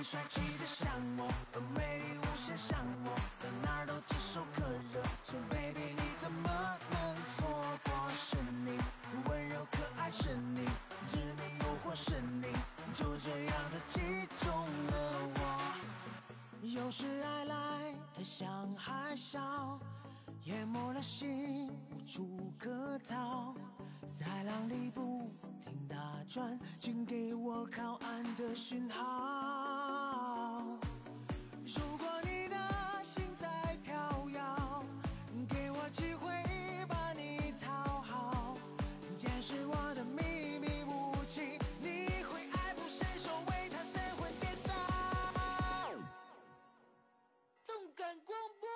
你帅气的像我，美丽无限像我，到哪儿都炙手可热。说 baby 你怎么能错过？是你温柔可爱，是你致命诱惑，是你就这样的击中了我。有时爱来的像海啸，淹没了心，无处可逃，在浪里不停打转，请给我靠岸的讯号。如果你的心在飘摇，给我机会把你讨好，见识我的秘密武器，你会爱不释手，为他神魂颠倒。动感广播，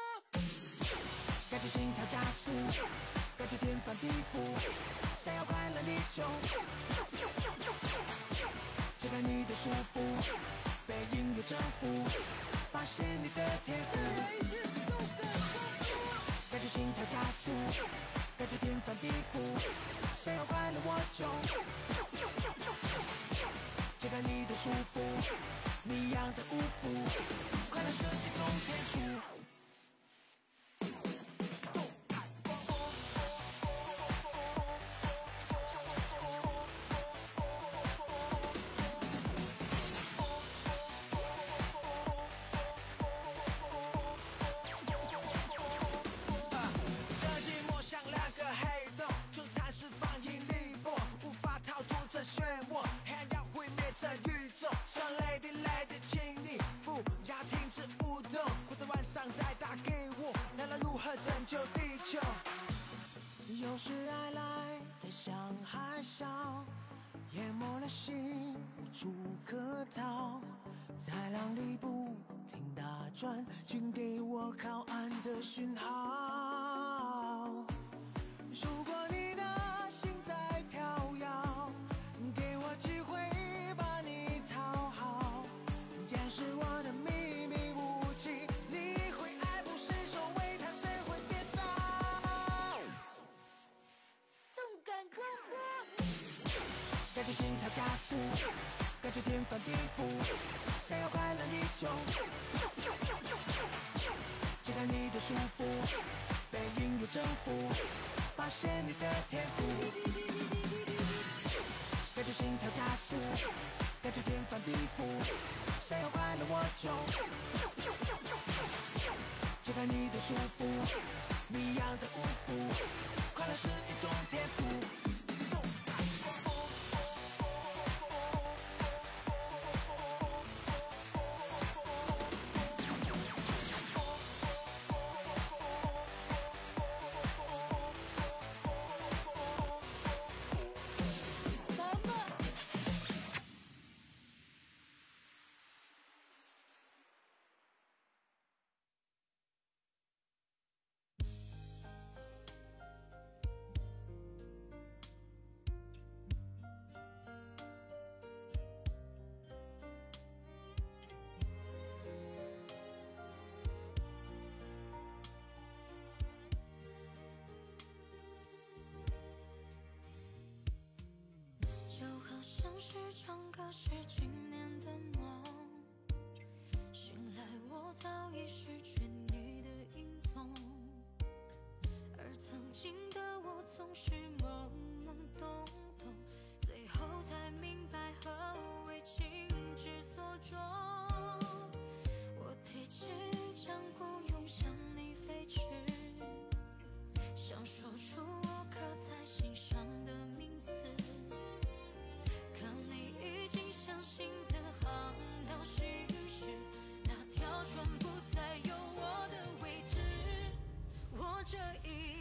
感觉心跳加速，感觉天翻地覆，想要快乐你就。解开你的束缚，被音乐征服，发现你的天赋。感觉心跳加速，感觉天翻地覆，想要快乐我就解开你的束缚，你一样的舞步，快乐是一种天赋。请给我靠岸的讯号。如果你的心在飘摇，给我机会把你讨好，见识我的秘密武器，你会爱不释手，为他神魂颠倒。动感广播，感觉心跳加速，感觉天翻地覆，想要快乐你就解开你的束缚，被音乐征服，发现你的天赋。感觉心跳加速，感觉天翻地覆，想要快乐我就解开你的束缚，你一样的舞步，快乐是一种天赋。是唱歌是今年的梦，醒来我早已失去你的影踪，而曾经的我总是懵懵懂懂，最后才明白何为情之所钟。我提起江孤勇向你飞驰，想说出我刻在心上这一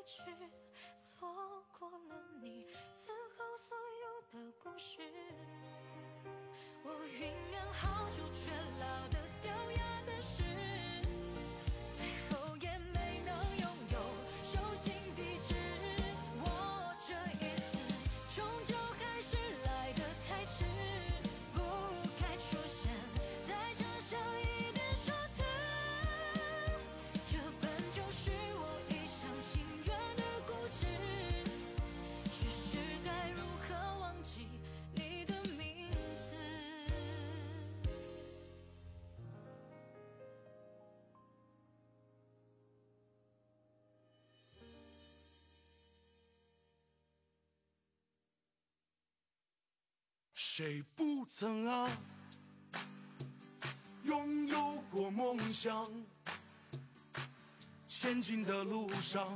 一直错过了你此后所有的故事我酝酿好久却老得掉牙的诗谁不曾啊，拥有过梦想？前进的路上，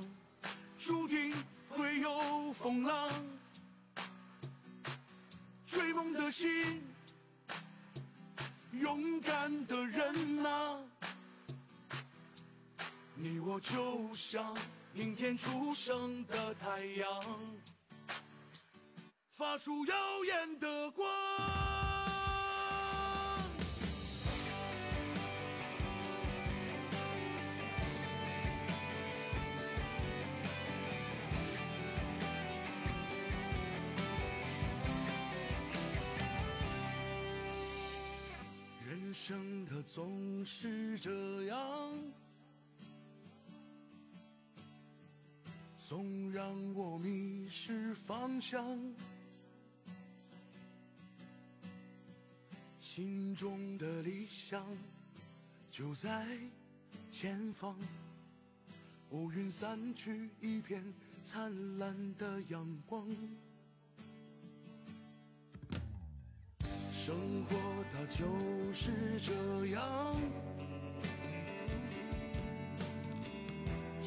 注定会有风浪。追梦的心，勇敢的人呐、你我就像明天初升的太阳。发出耀眼的光。人生的总是这样，总让我迷失方向。心中的理想就在前方，乌云散去，一片灿烂的阳光。生活它就是这样，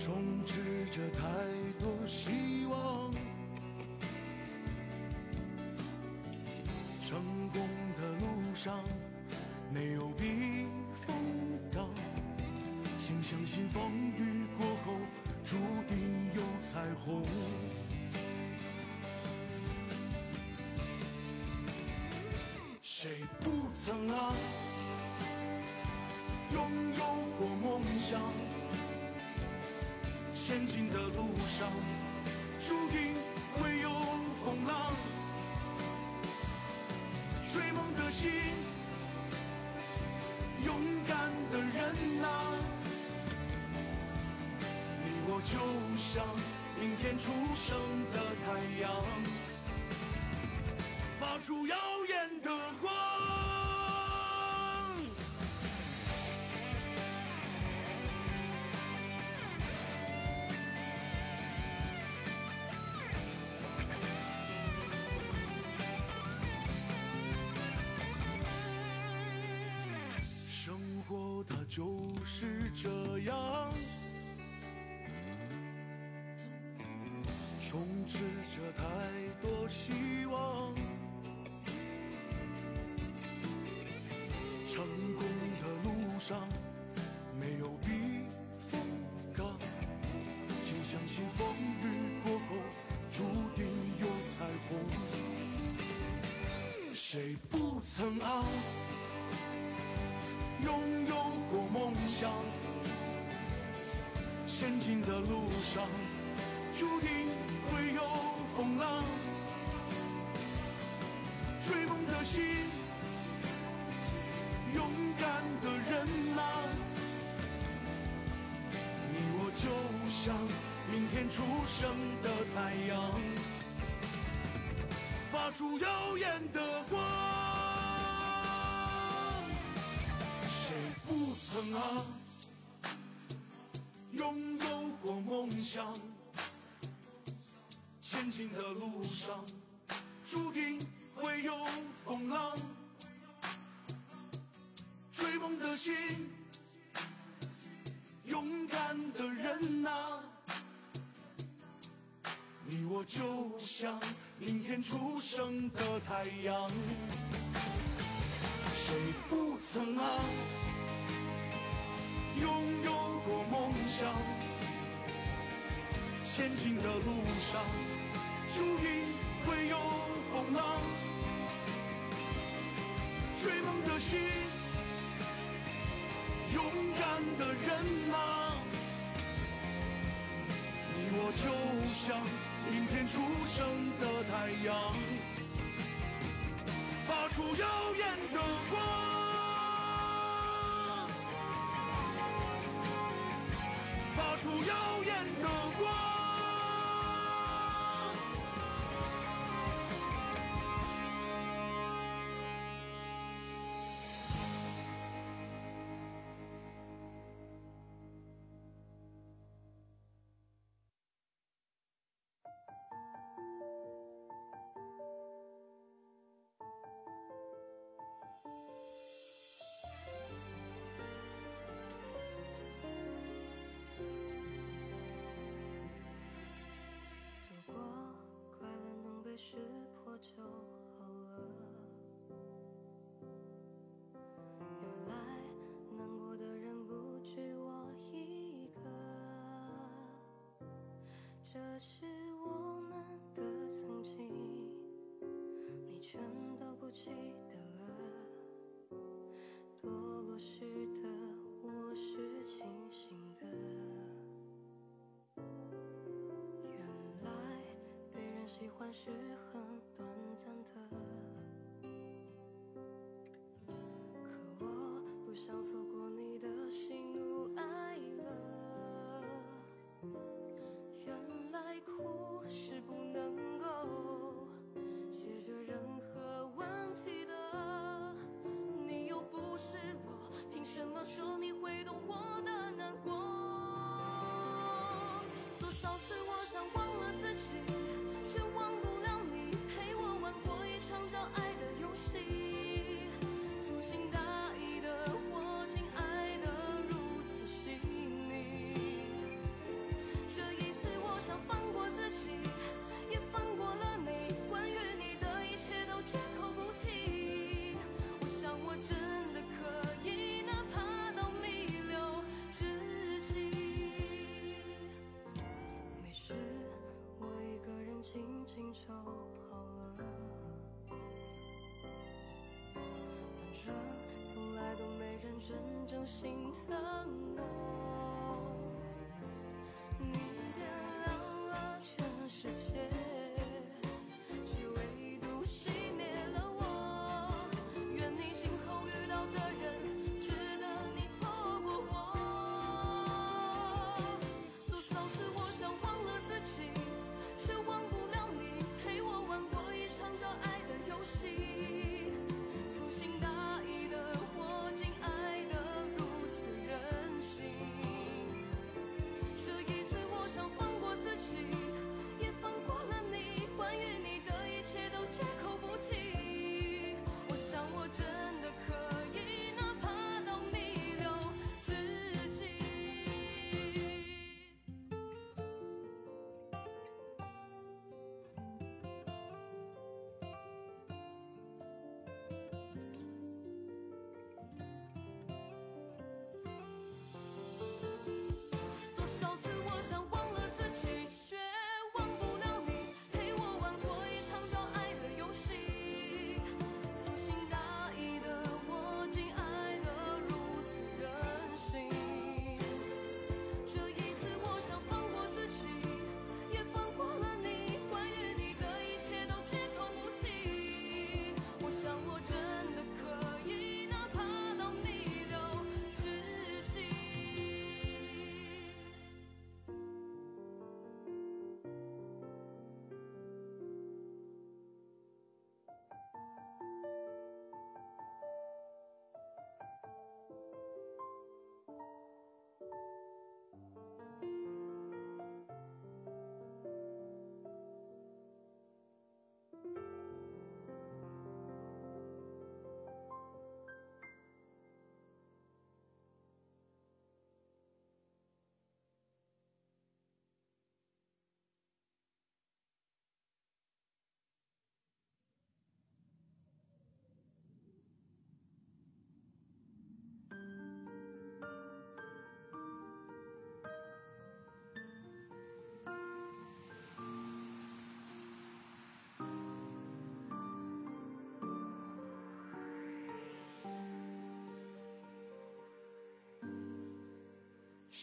充斥着太多希望。成功的路上没有避风港，请相信风雨过后注定有彩虹。谁不曾啊，拥有过梦想？前进的路上，注定会有风浪。追梦的心，勇敢的人呐、你我就像明天初升的太阳，发出耀眼的光。就是这样，充斥着太多希望。成功的路上没有避风港，请相信风雨过后注定有彩虹。谁不曾啊？拥有过梦想，前进的路上注定会有风浪。追梦的心，勇敢的人呐、你我就像明天出生的太阳，发出耀眼的光。啊，拥有过梦想？前进的路上，注定会有风浪。追梦的心，勇敢的人呐、你我就像明天出生的太阳。谁不曾啊，拥有过梦想前进的路上注定会有风浪。追梦的心勇敢的人啊你我就像明天初升的太阳发出耀眼的光。发出耀眼的光。识破就好了。原来难过的人不止我一个，这是。喜欢是很短暂的。可我不想做情就好了。反正从来都没人真正心疼我。你点亮了全世界。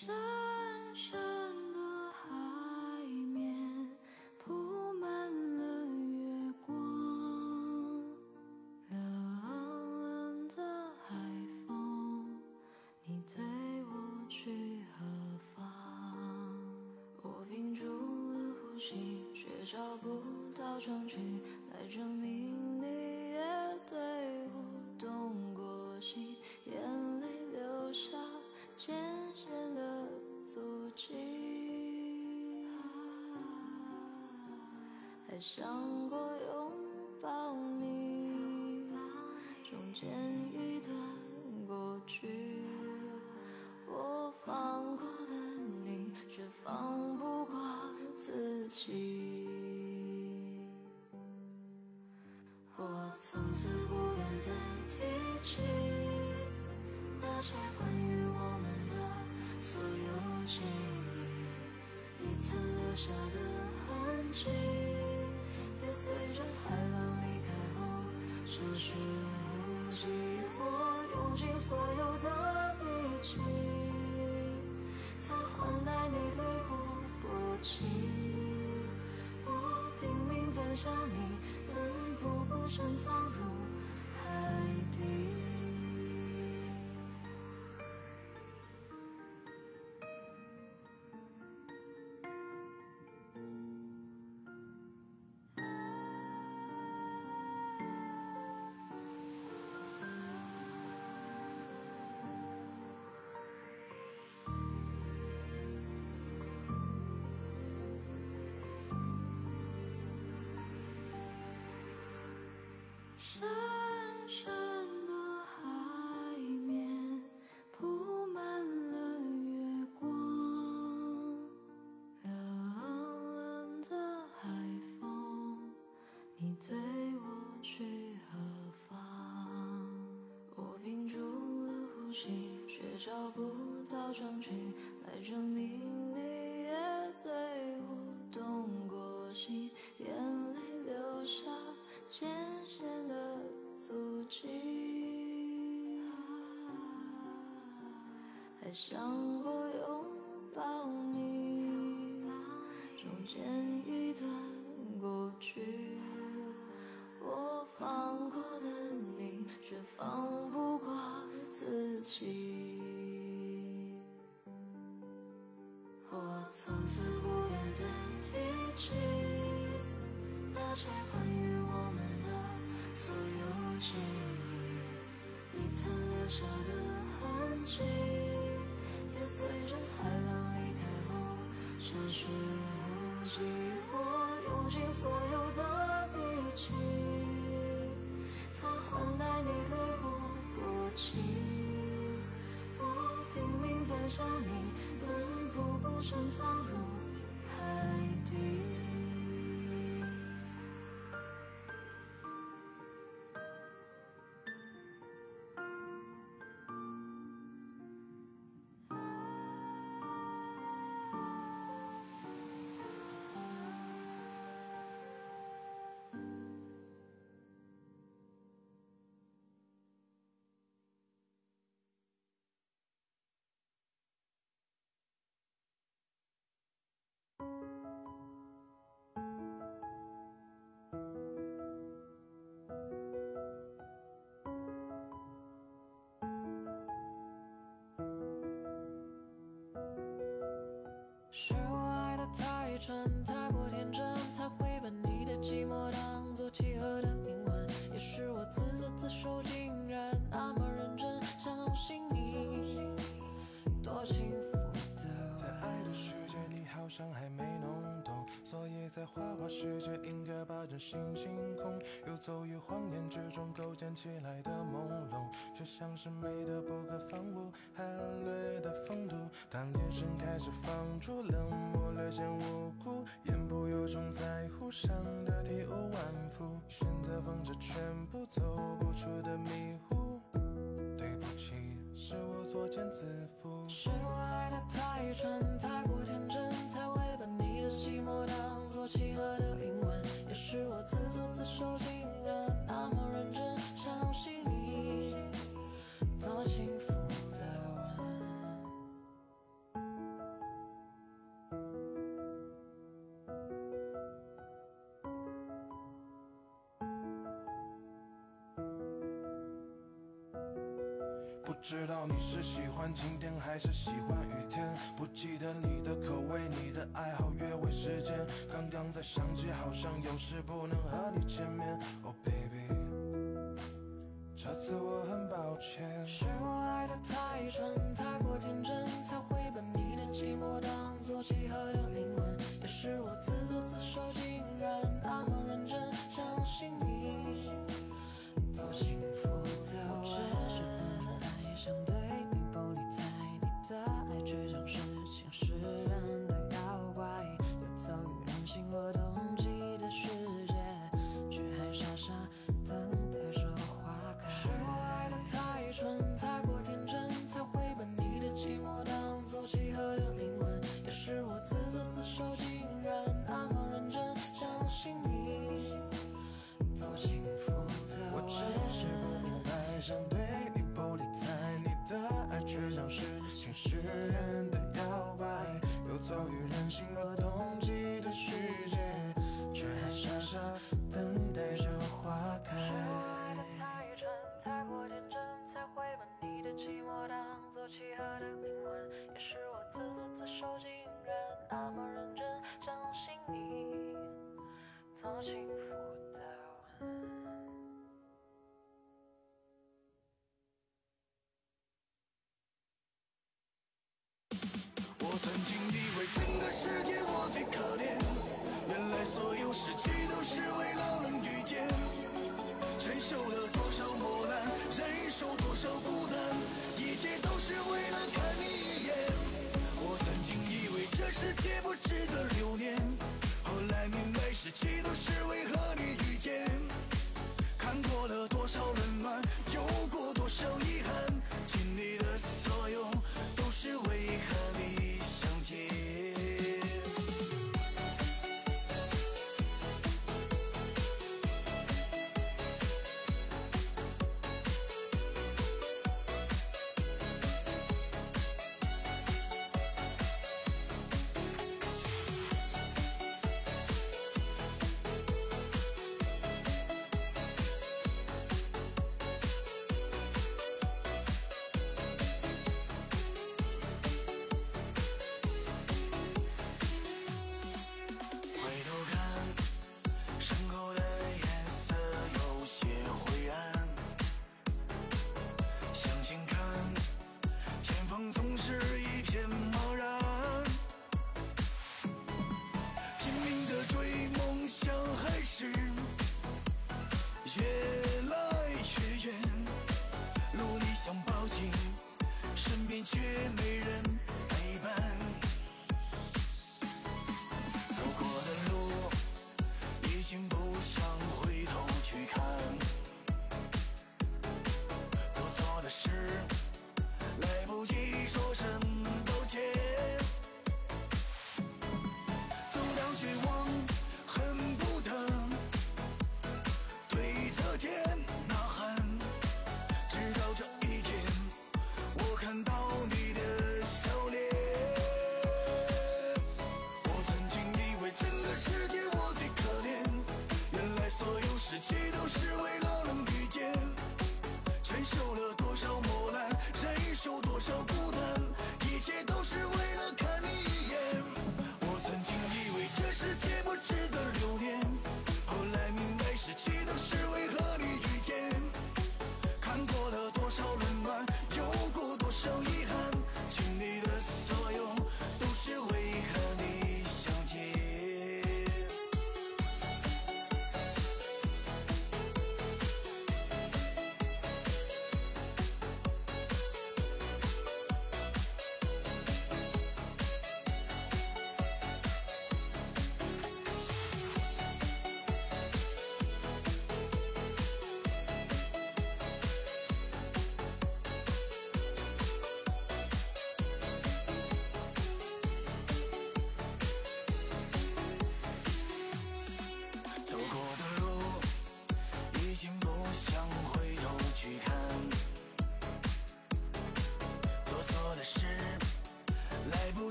深深的海面铺满了月光，冷冷的海风，你推我去何方？我屏住了呼吸，却找不到证据来证明。想过拥抱你，中间一段过去，我放过的你，却放不过自己。我从此不敢再提起那些关于我们的所有记忆，你曾留下的痕迹，这是无迹。我用尽所有的力气，才换来你对我不弃。我拼命奔向你，奋不顾身深深的海面铺满了月光，冷冷的海风，你对我去何方？我屏住了呼吸，却找不到证据来证明。还想过拥抱你，中间一段过去，我放过的你，却放不过自己。我从此不敢再提起那些关于我们的所有记忆，你曾留下的痕迹，消失无计。我用尽所有的力气，才换来你对我不情。我拼命奔向你，奋不顾身蠢，太过天真，才会把你的寂寞当作契合的灵魂。也是我自作自受，竟然那么认真，相信你多幸福的在爱的世界，你好像还没弄懂，所以在花花世界应该把真心星空，游走于谎言之中构建起来的朦胧，却像是美的不可方物，还略的风度。当眼神开始放逐冷漠，略显无辜，言不由衷，在乎伤的体无完肤，选择放着全部走不出的迷糊。对不起，是我作茧自缚。是我爱的太蠢，喜欢晴天还是喜欢雨天？不记得你的口味，你的爱好，约会时间。刚刚在想起，好像有事不能和你见面。Oh baby，这次我很抱歉。是我爱的太蠢，太过天真，才会把你的寂寞当作契合的灵魂。也是我自作自受，竟然那么认真相信你，多幸福。契合的灵魂，也是我自作自受，竟然那么认真，相信你。做幸福的吻。我曾经以为整个世界我最可怜，原来所有失去都是为了。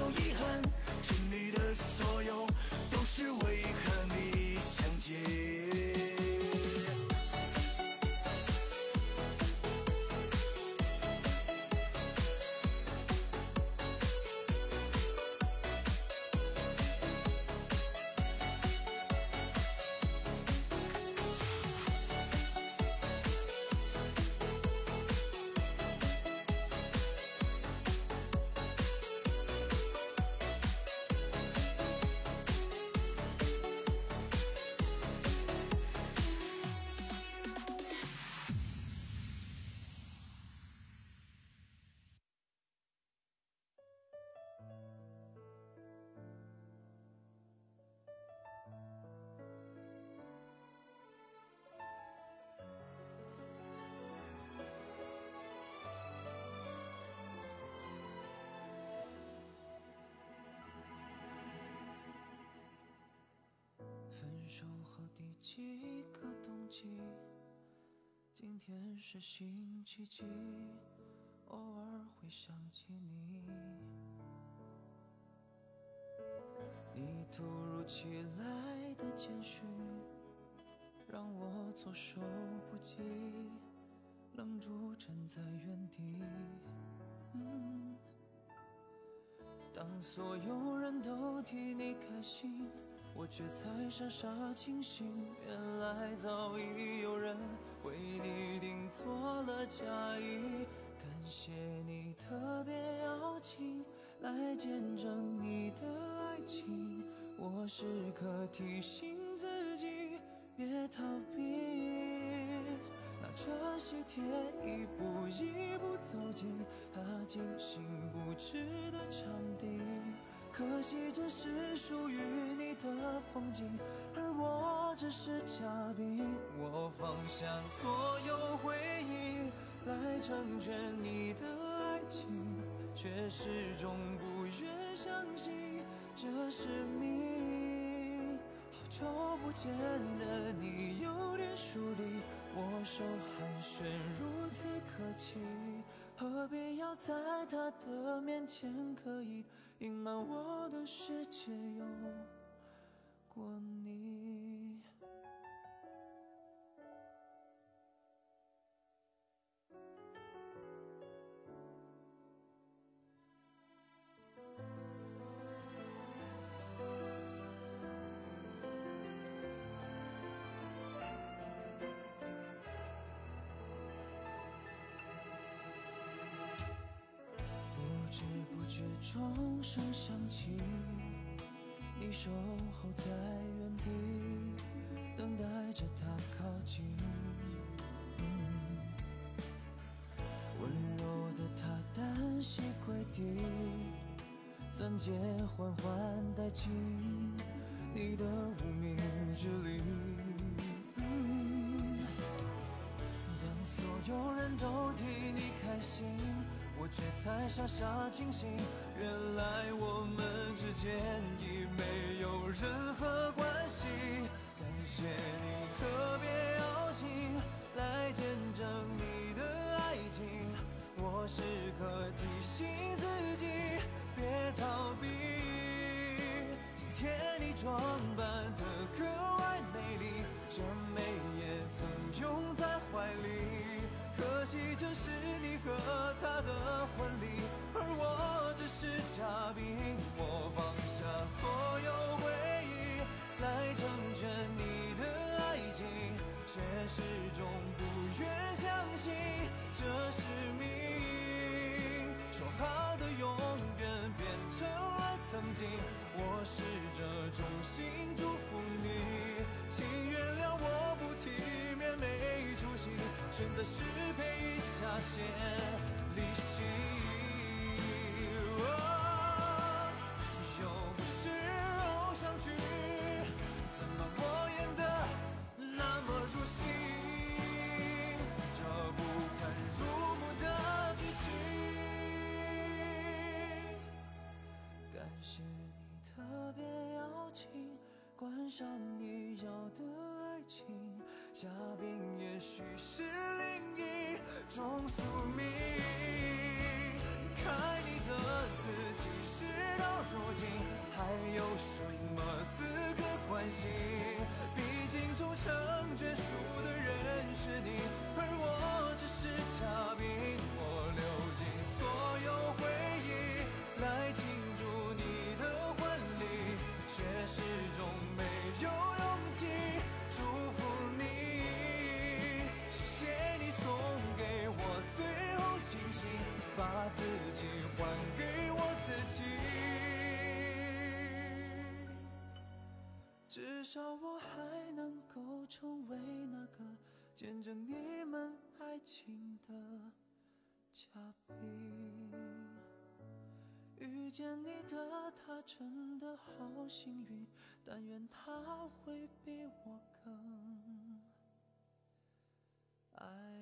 过多几个冬季？今天是星期几？偶尔会想起你。你突如其来的简讯，让我措手不及，愣住站在原地。嗯当所有人都替你开心，我却才傻傻清醒。原来早已有人为你订做了嫁衣。感谢你特别邀请来见证你的爱情，我时刻提醒自己别逃避。拿着喜帖一步一步走进他精心布置的场，可惜这是属于你的风景，而我只是嘉宾。我放下所有回忆来成全你的爱情，却始终不愿相信这是命。好久不见的你有点疏离，握手寒暄如此客气，何必要在他的面前刻意隐瞒我的世界有过你？钟声响起，你守候在原地，等待着他靠近。温柔的他单膝跪地，钻戒缓缓戴进你的无名指里。当所有人都替你开心，我却才傻傻清醒。原来我们之间已没有任何关系。感谢你特别邀请来见证你的爱情，我时刻提醒自己别逃避。今天你装扮得格外美丽，这美也曾拥在怀里。可惜这是你和他的婚礼，而我只是嘉宾。我放下所有回忆来成全你的爱情，却始终不愿相信这是命。说好的永远变成了曾经，我试着衷心祝福你，请原谅我不体没出息选择失陪一下先离席又不是偶像剧怎么我演得那么入戏？这不堪入目的剧情感谢你特别邀请观赏你要的爱情。嘉宾也许是另一种宿命。离开你的自己，事到如今还有谁见证你们爱情的嘉宾。遇见你的他真的好幸运，但愿他会比我更爱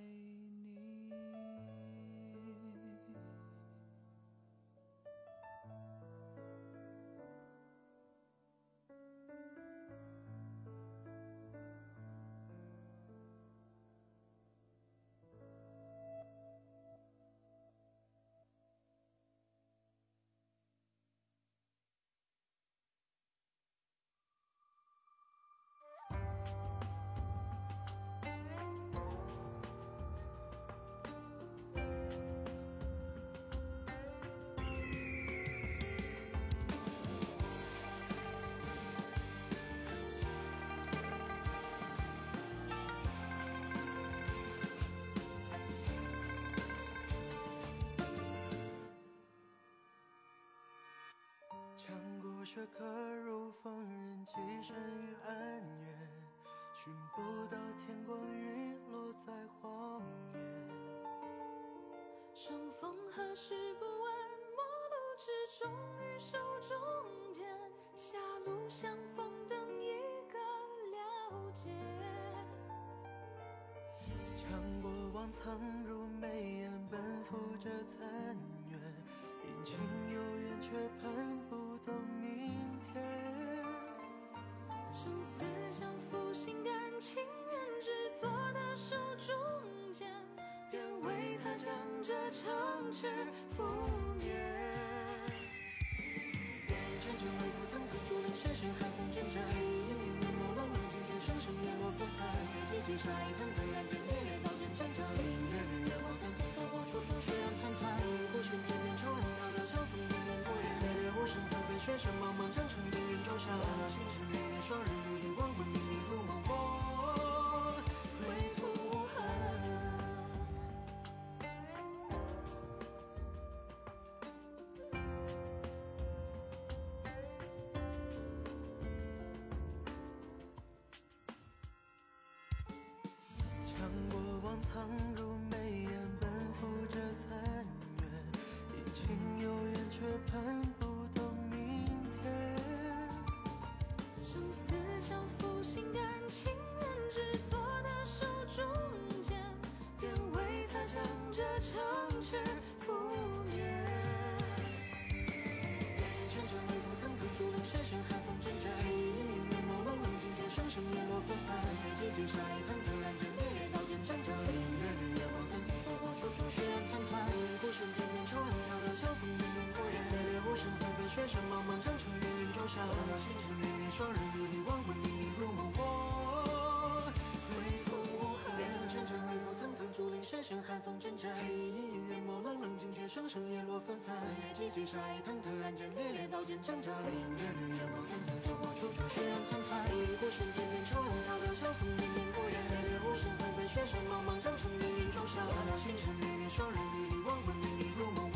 过学科如风人，寄身于暗夜，寻不到天光陨落在荒野。相逢何时不问，陌路之中与手中剑，狭路相逢等一个了解。将过往藏入眉眼，奔赴这残月，阴晴有缘却盼生死相负，心甘情愿只做他手中剑，愿为他将这城池覆灭。阵阵微风层层竹林，深深寒风阵阵。月朦胧冷静却声声叶落纷纷。几经杀意腾腾，燃尽烈烈，刀剑铮铮。明月日月光森森，走过处处血染残残。孤身翩翩，愁恨袅袅，相逢命运不言。烈烈无声，纷飞雪山茫茫，征程芸芸周详。星辰烈焰，生日冷静却声叶落纷纷。几经杀意腾腾，燃尽烈烈，刀剑铮铮。明月日月光森森，走过处处血染残残。孤身翩翩，愁恨袅袅，相逢命运不言。烈烈无声，纷飞雪山茫茫，征程芸芸周详。星辰烈焰，双人如离，亡魂冥冥入梦，我归途无痕。阵阵微风层层竹林，深深寒风阵阵。月朦胧冷静却声声叶落纷纷。几经杀意腾腾，燃尽烈烈，刀剑铮铮。明月日月光森森，走过处处血染残残。孤身翩翩，愁恨袅袅，相逢命运不言。猎猎无声，纷纷雪山茫茫，征程芸芸周详。星辰烈焰，双人缕缕，亡魂冥冥入梦，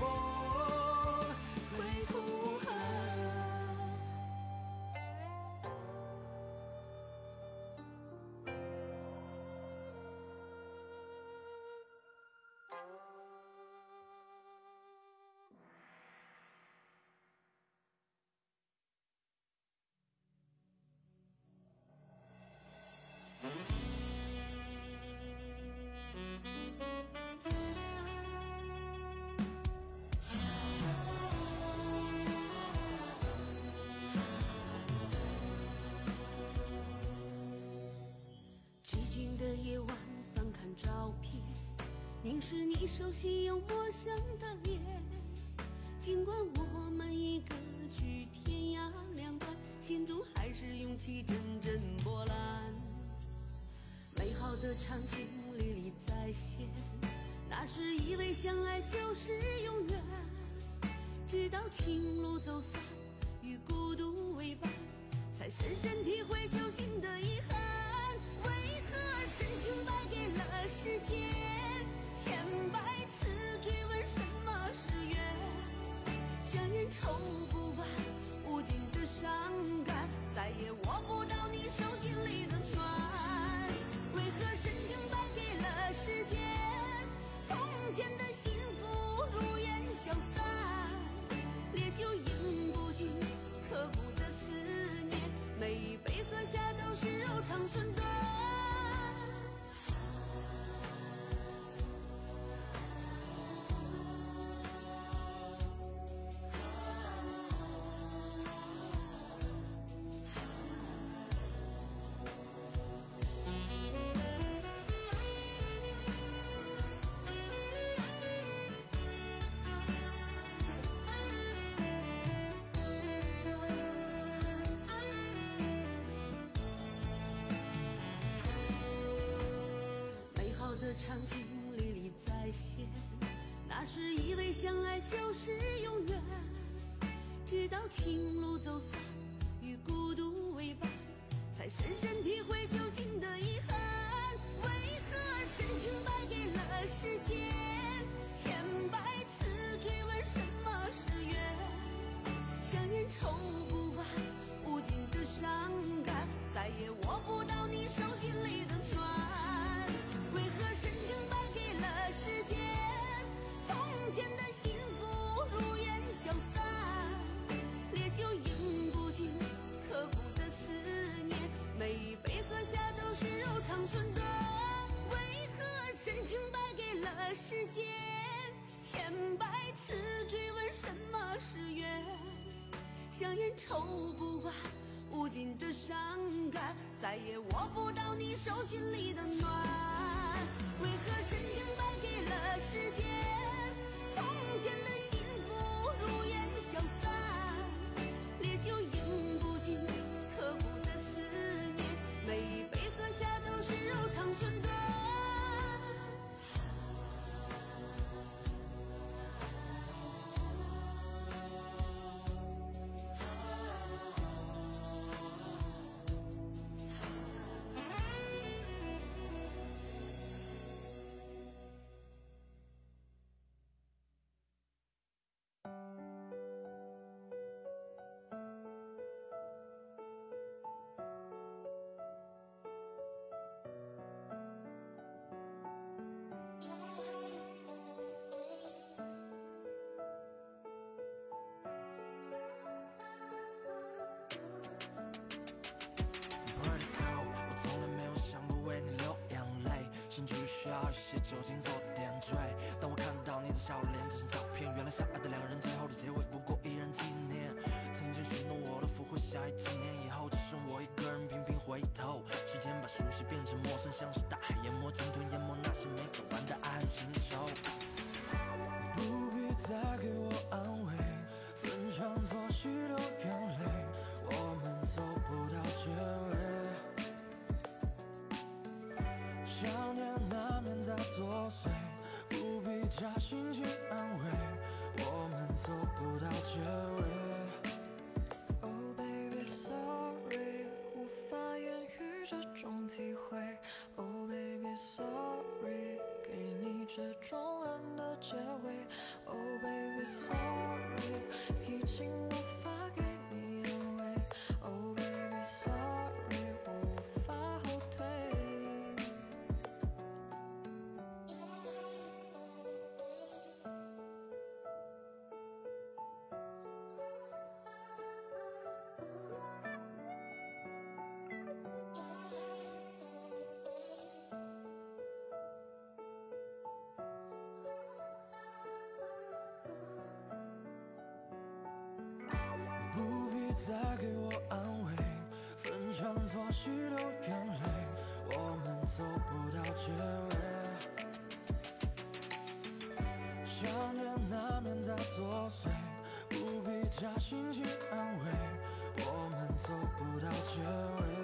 是你熟悉又陌生的脸。尽管我们已隔去天涯两端，心中还是涌起阵阵波澜。美好的场景历历在现，那时以为相爱就是永远，直到情路走散，与孤独为伴，才深深体会揪心的遗憾。为何深情败给了时间？千百次追问什么是缘？香烟抽不完，无尽的伤感，再也握不到你手心里的暖。为何深情败给了时间？从前的相爱就是永远，直到情路走散，是柔肠寸断。为何深情败给了时间？千百次追问什么是缘？香烟抽不完，无尽的伤感，再也握不到你手心里的暖。为何深情败给了时间？从前的需要一些酒精做点缀。当我看到你的笑脸，这张照片，原来相爱的两人最后的结尾不过一人纪念。曾经许诺我的福会，下一纪念下星期再给我安慰，逢场作戏流眼泪，我们走不到结尾。想念难免在作祟，不必假惺惺安慰，我们走不到结尾。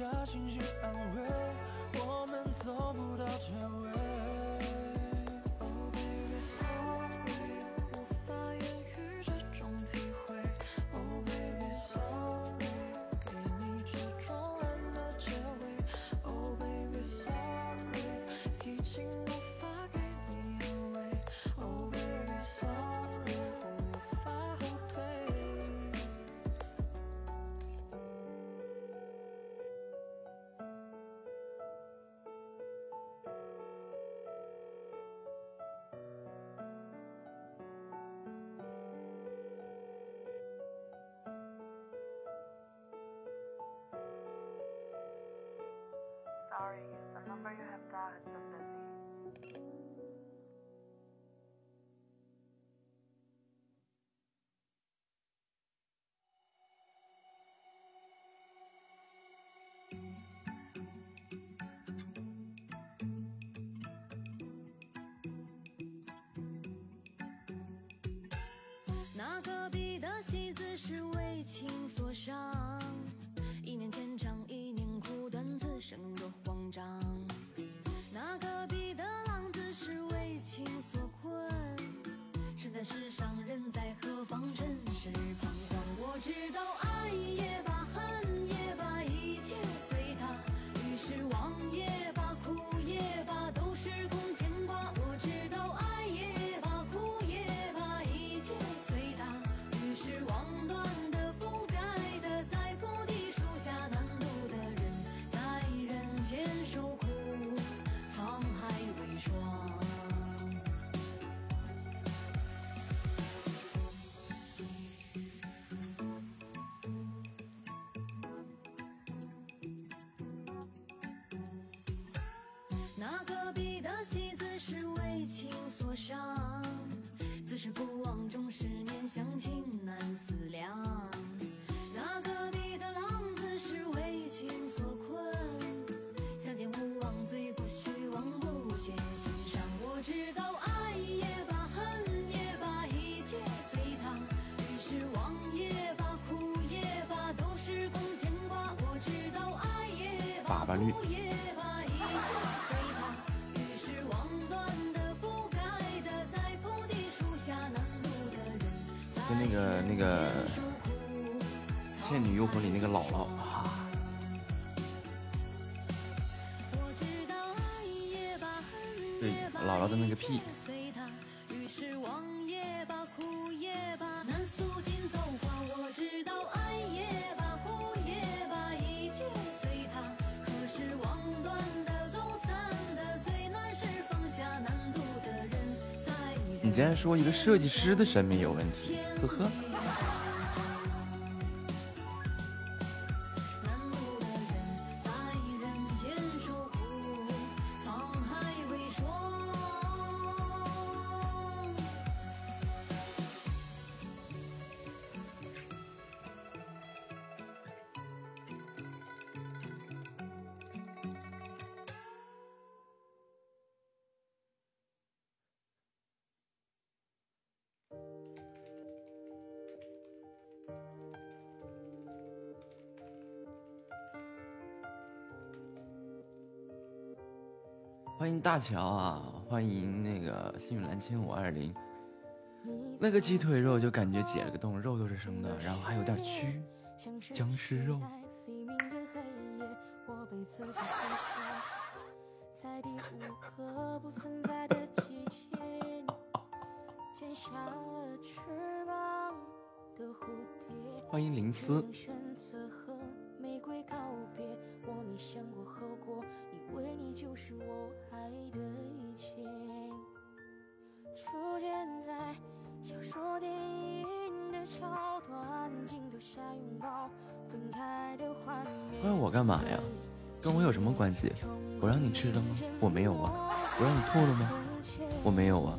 假情绪。隔壁的戏子是为情所伤。隔壁的戏子是为情所伤，自是不忘，终是念乡情难思量。那隔壁的浪子是为情所困，相见无望，醉过许忘，不解心伤。我知道爱也罢，恨也罢，一切随他；于是忘也罢，苦也罢，都是空牵挂。我知道爱也罢，苦也罢。幽魂》里那个姥姥啊。对，姥姥的那个屁。你竟然说一个设计师的审美有问题，呵呵。欢迎大乔啊，欢迎那个幸运蓝青五二零，那个鸡腿肉就感觉解了个冻，肉都是生的，然后还有点蛆，僵尸肉。欢迎林思。选择和玫瑰告别，我没想过后果，以为你就是我爱的一切。出现在小说、电影的桥段，镜头下拥抱，分开的画面。关我干嘛呀？跟我有什么关系？我让你吃了吗？我没有啊。我让你吐了吗？我没有啊。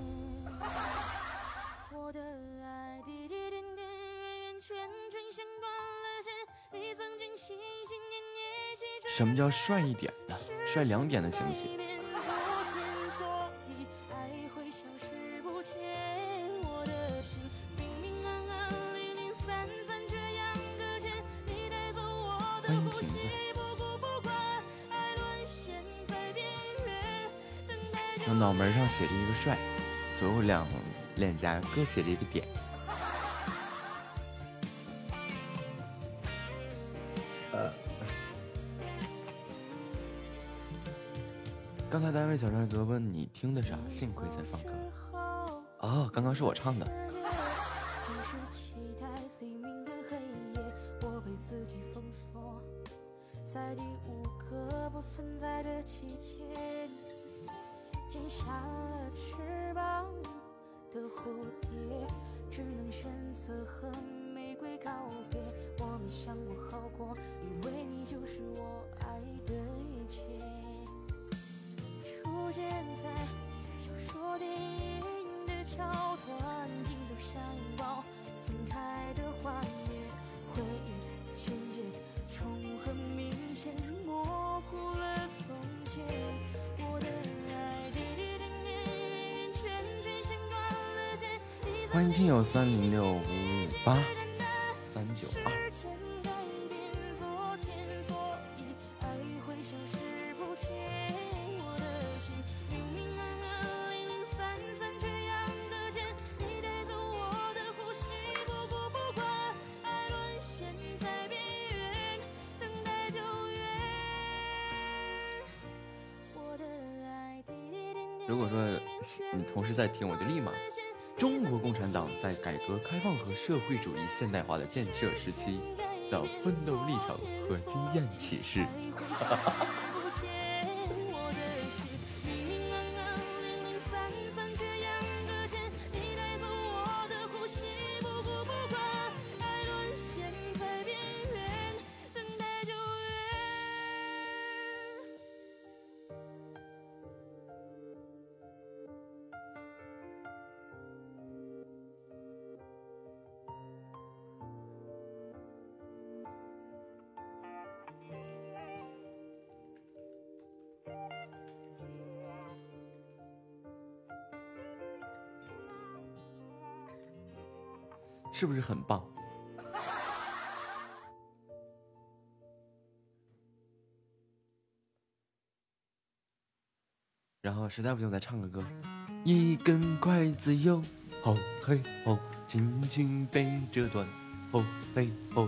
什么叫帅一点的？帅两点的行不行？脑门上写着一个帅，左右两脸颊各写着一个点。在小帅哥问你听的啥幸亏在放歌。哦刚刚是我唱的。只是期待黎明的黑夜我被自己封锁在第五个不存在的季节剪下了翅膀的蝴蝶只能选择和玫瑰告别我没想过好过以为你就是我爱的一切出现在小说电影的桥段，镜头相抱，分开的画面，回忆情节重合，明显模糊了从前。我的爱滴滴点点，圈圈像断了线。欢迎听友三零六五五八。现代化的建设时期的奋斗历程和经验启示。是不是很棒？然后实在不行，再唱个歌。一根筷子哟，吼嘿吼，轻轻被折断，吼嘿吼。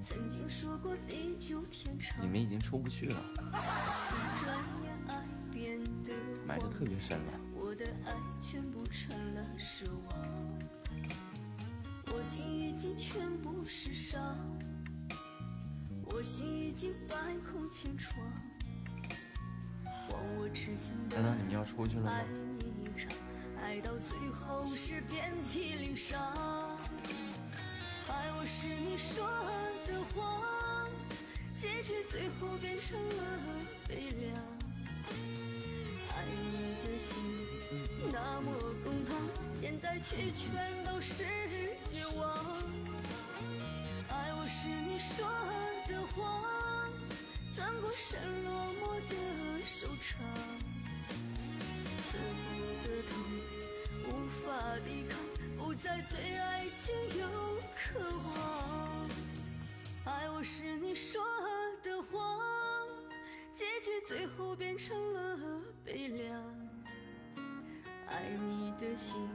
曾经说过地久天长。你们已经出不去了，转眼爱变得埋的特别深了。我的爱全部成了奢望，我心已经全部是伤，我心已经百孔千疮。忘我之前的难道你们要出去了吗爱到最后是遍体鳞伤。是你说的谎，结局最后变成了悲凉。爱你的心那么滚烫，现在却全都是绝望。爱我是你说的谎，转过身落寞的收场。刺骨的痛无法抵抗，不再对爱情有渴望。爱我是你说的谎，结局最后变成了悲凉。爱你的心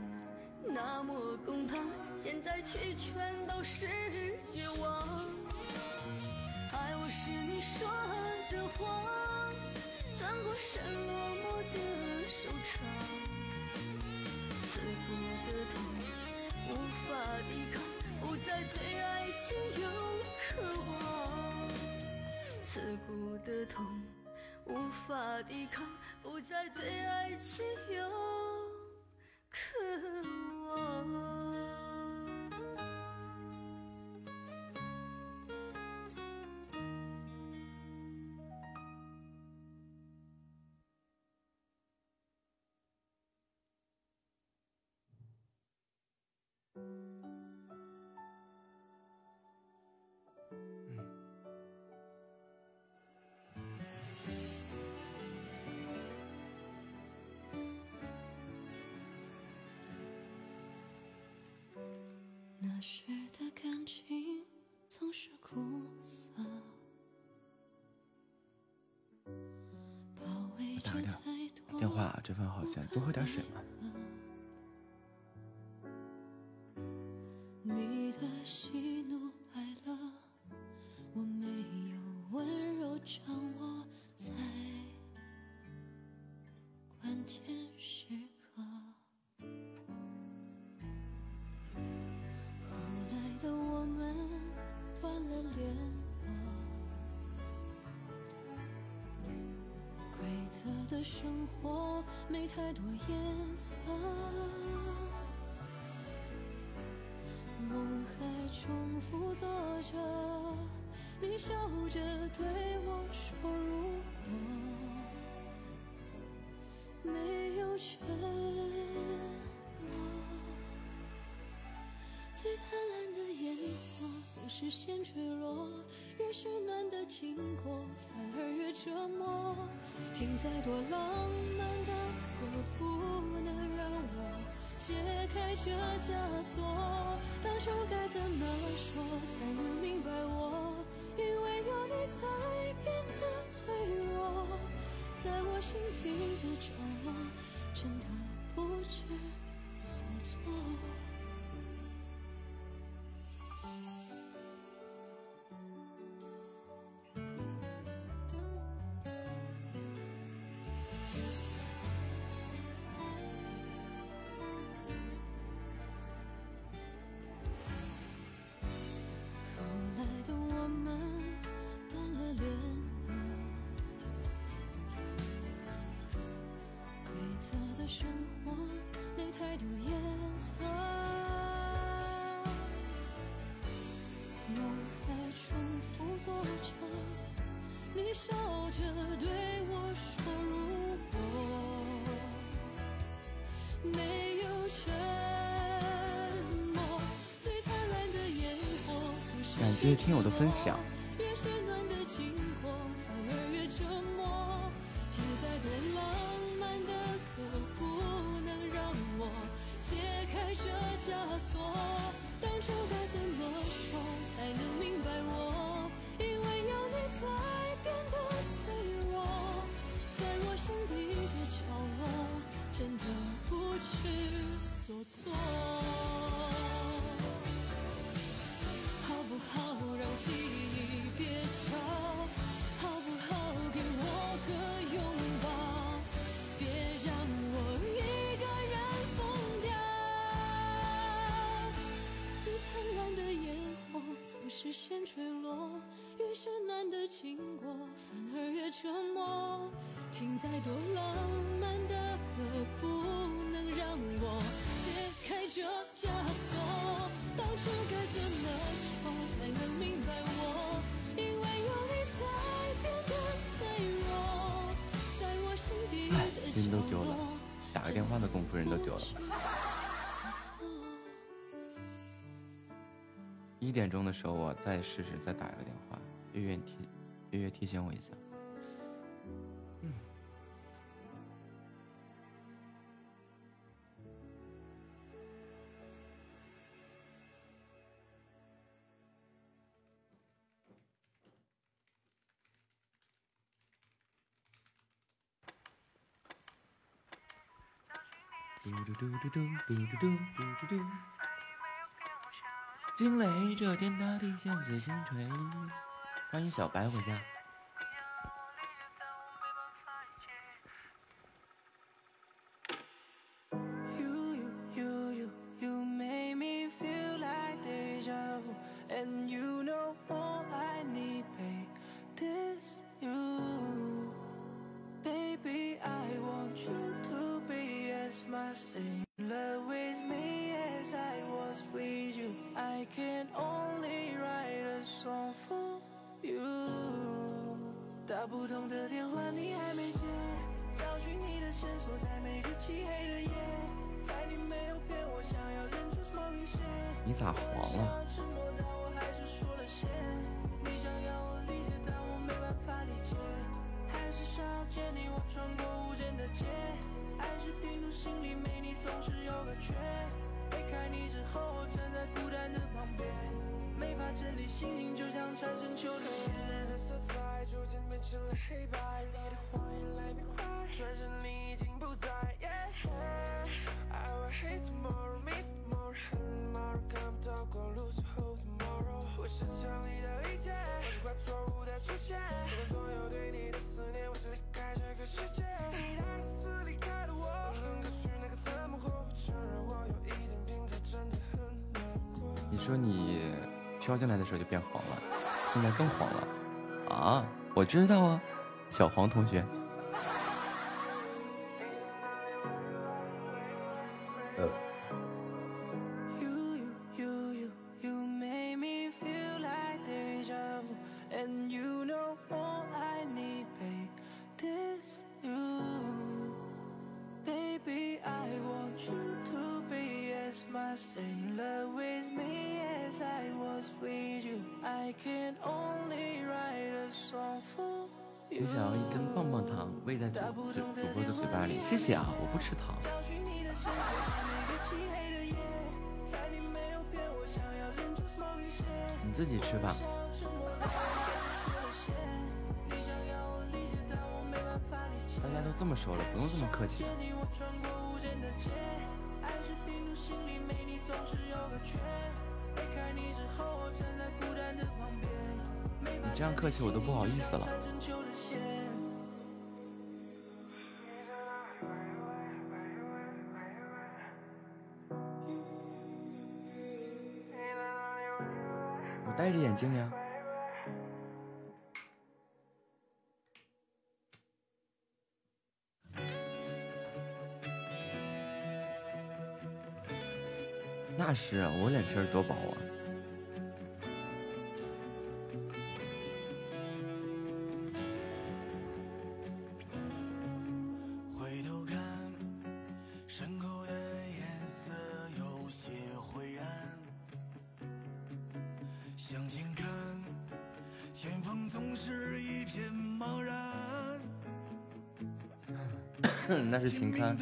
那么滚烫，现在却全都是绝望。爱我是你说的谎，转过身落寞的收场。法抵抗，不再对爱情有渴望。刺骨的痛无法抵抗，不再对爱情有渴望。时的感情总是苦涩，电话，这饭好咸多喝点水嘛。最灿烂的烟火总是先坠落，越是暖的经过，反而越折磨。听再多浪漫的歌，不能让我解开这枷锁。当初该怎么说才能明白我？因为有你才变得脆弱，在我心底的角落，真的不知所措。生活没太多颜色，梦还重复做着，你笑着对我说：“如果没有沉默，最灿烂的烟火总是感谢听友的分享。再试试，再打一个电话，月月提，月月提醒我一下。嘟嘟嘟嘟嘟嘟嘟嘟嘟。惊雷这天塌地陷紫金锤欢迎小白回家。知道啊，小黄同学。你想要一根棒棒糖喂在主主播的嘴巴里，谢谢啊，我不吃糖。你自己吃吧。大家都这么说了，不用这么客气。离开你之后，我站在孤单的旁边。你这样客气，我都不好意思了。我戴着眼镜呀。那是啊，我脸皮多薄啊。行开。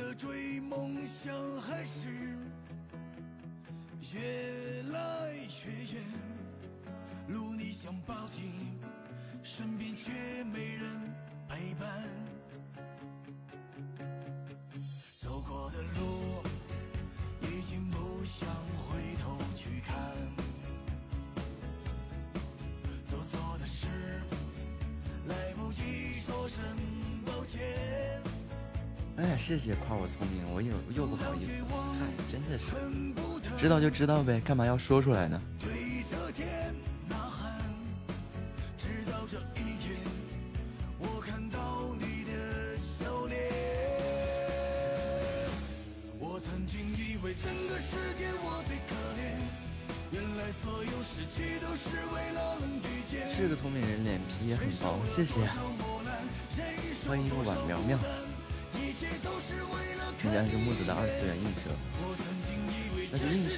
谢谢夸我聪明，我又又不好意思，嗨，真的是，知道就知道呗，干嘛要说出来呢？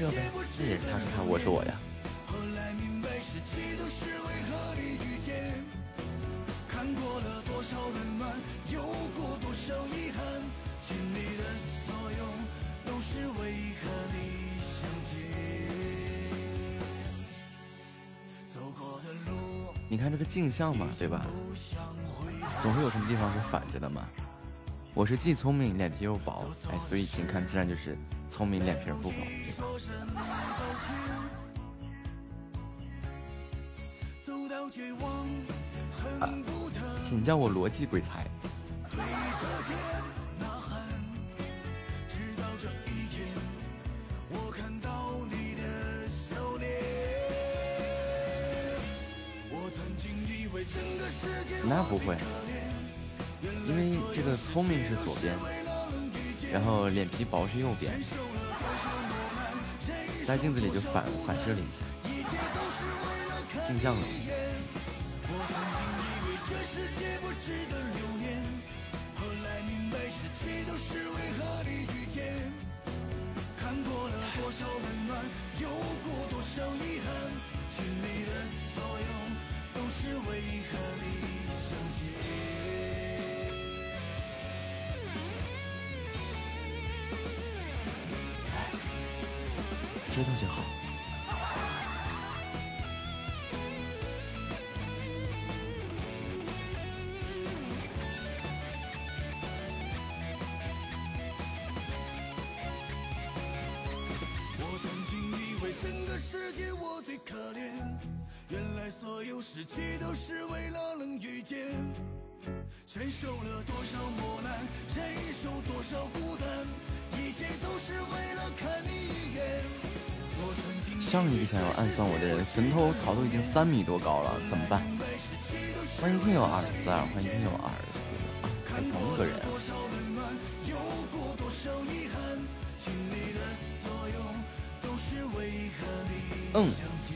那就映射呗，这也是他是他，我是我呀。后来明白失去都是为和你遇见，看过了多少温暖，有过多少遗憾，经历的所有都是为和你相见。走过的路你看这个镜像嘛，对吧？总会有什么地方是反着的嘛。我是既聪明脸皮又薄，哎，所以请看自然就是聪明脸皮儿不薄。经以为整个世界那不会，因为这个聪明是左边，然后脸皮薄是右边，在镜子里就反反射了一下，镜像了。承受了多少磨难，忍受多少孤单，一切都是为了看你一眼。我曾经上一个想要暗算我的人，坟头草都已经三米多高了，怎么办？欢迎听友二四二，欢迎听友二四，还同一个人嗯，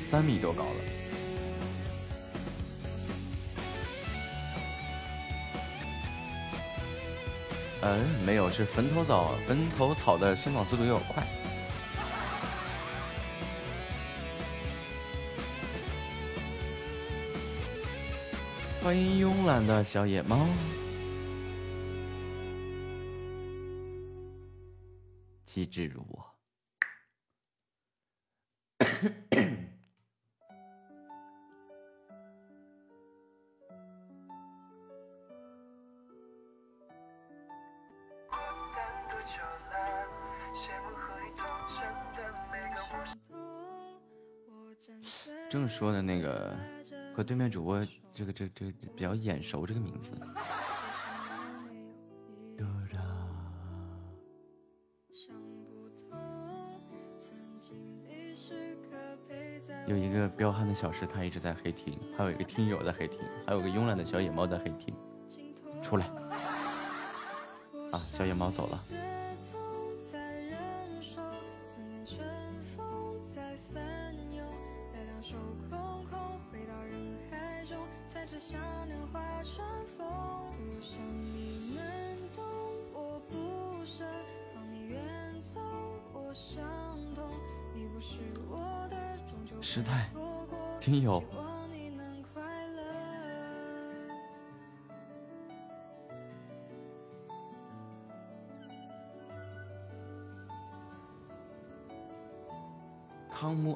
三米多高了。嗯，没有，是坟头草，坟头草的生长速度有点快。欢迎慵懒的小野猫，机智如我。说的那个和对面主播这个这这个比较眼熟这个名字。有一个彪悍的小师他一直在黑厅，还有一个听友在黑厅，还有个慵懒的小野猫在黑厅。出来！啊，小野猫走了。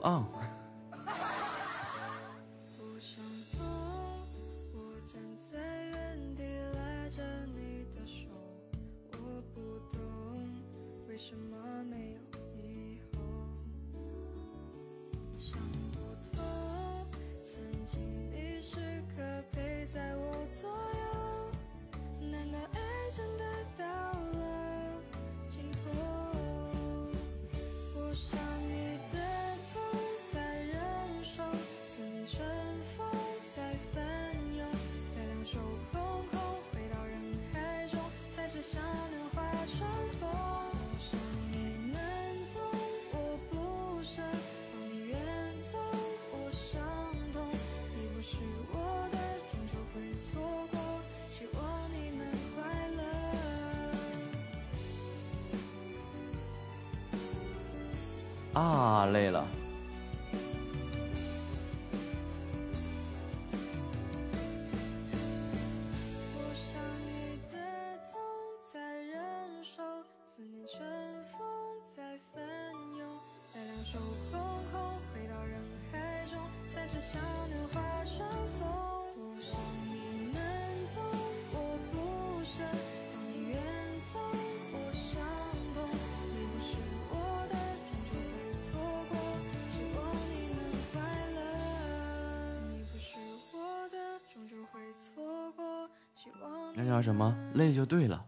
are. 那叫什么？累就对了。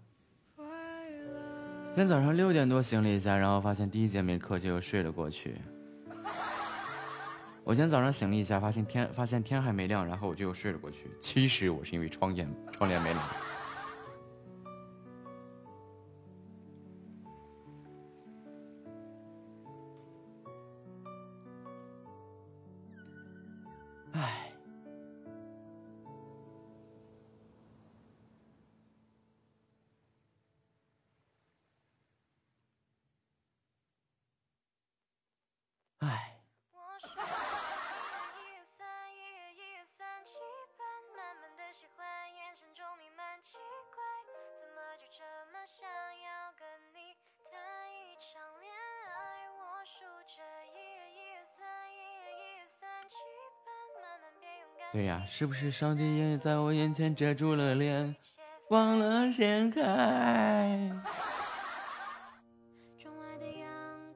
今天早上六点多醒了一下然后发现第一节没课就又睡了过去。我今天早上醒了一下发现天发现天还没亮然后我就又睡了过去。其实我是因为窗帘窗帘没拉是不是上帝也在我眼前遮住了脸，忘了掀开？窗外的阳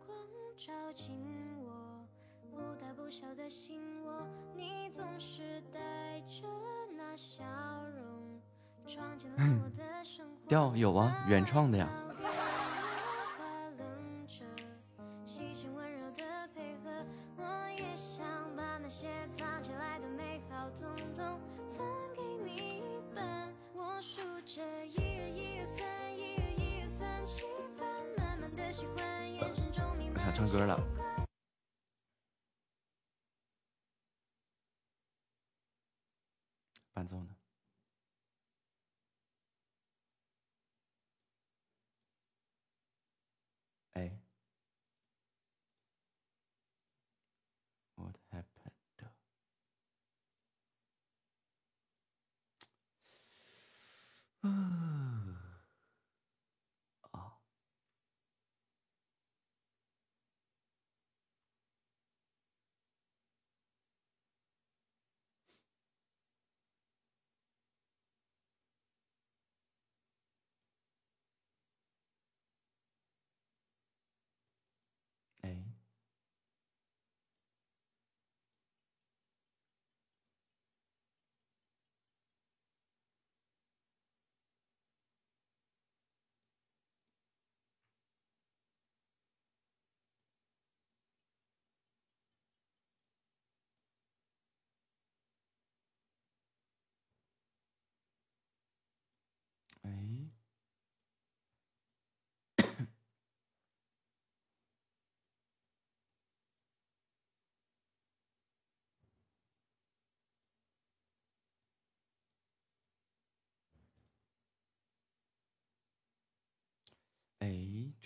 光照进我。不大不小的心窝，你总是带着那笑容，闯进了我的生活。有啊，原创的呀。唱歌了。伴奏呢？哎，What happened？嗯。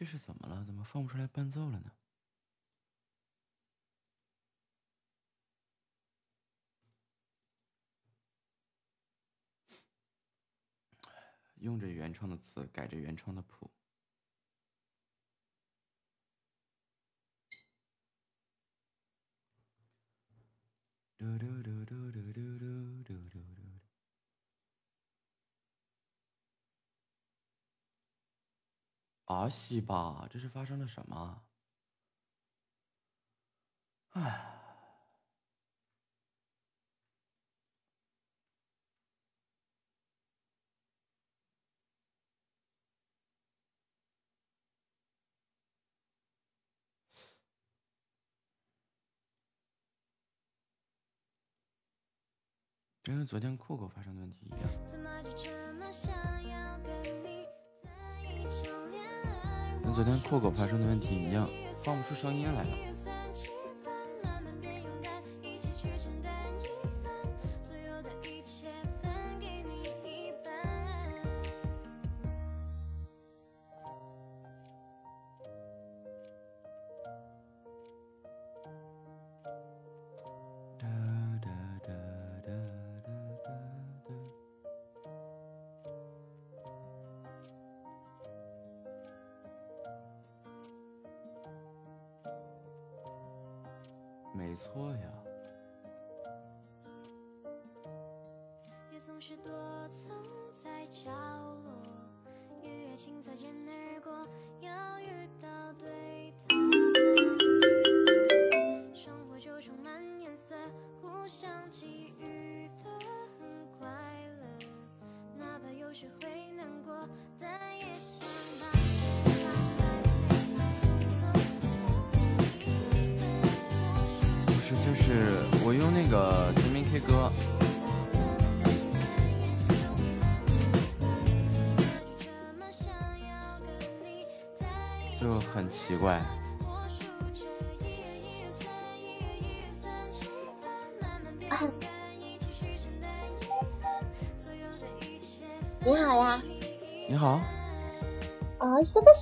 这是怎么了？怎么放不出来伴奏了呢？用着原创的词，改着原创的谱。嘟嘟嘟嘟。阿西吧，这是发生了什么？唉。就跟昨天酷狗发生的问题一样。昨天酷狗发生的问题一样，放不出声音来了。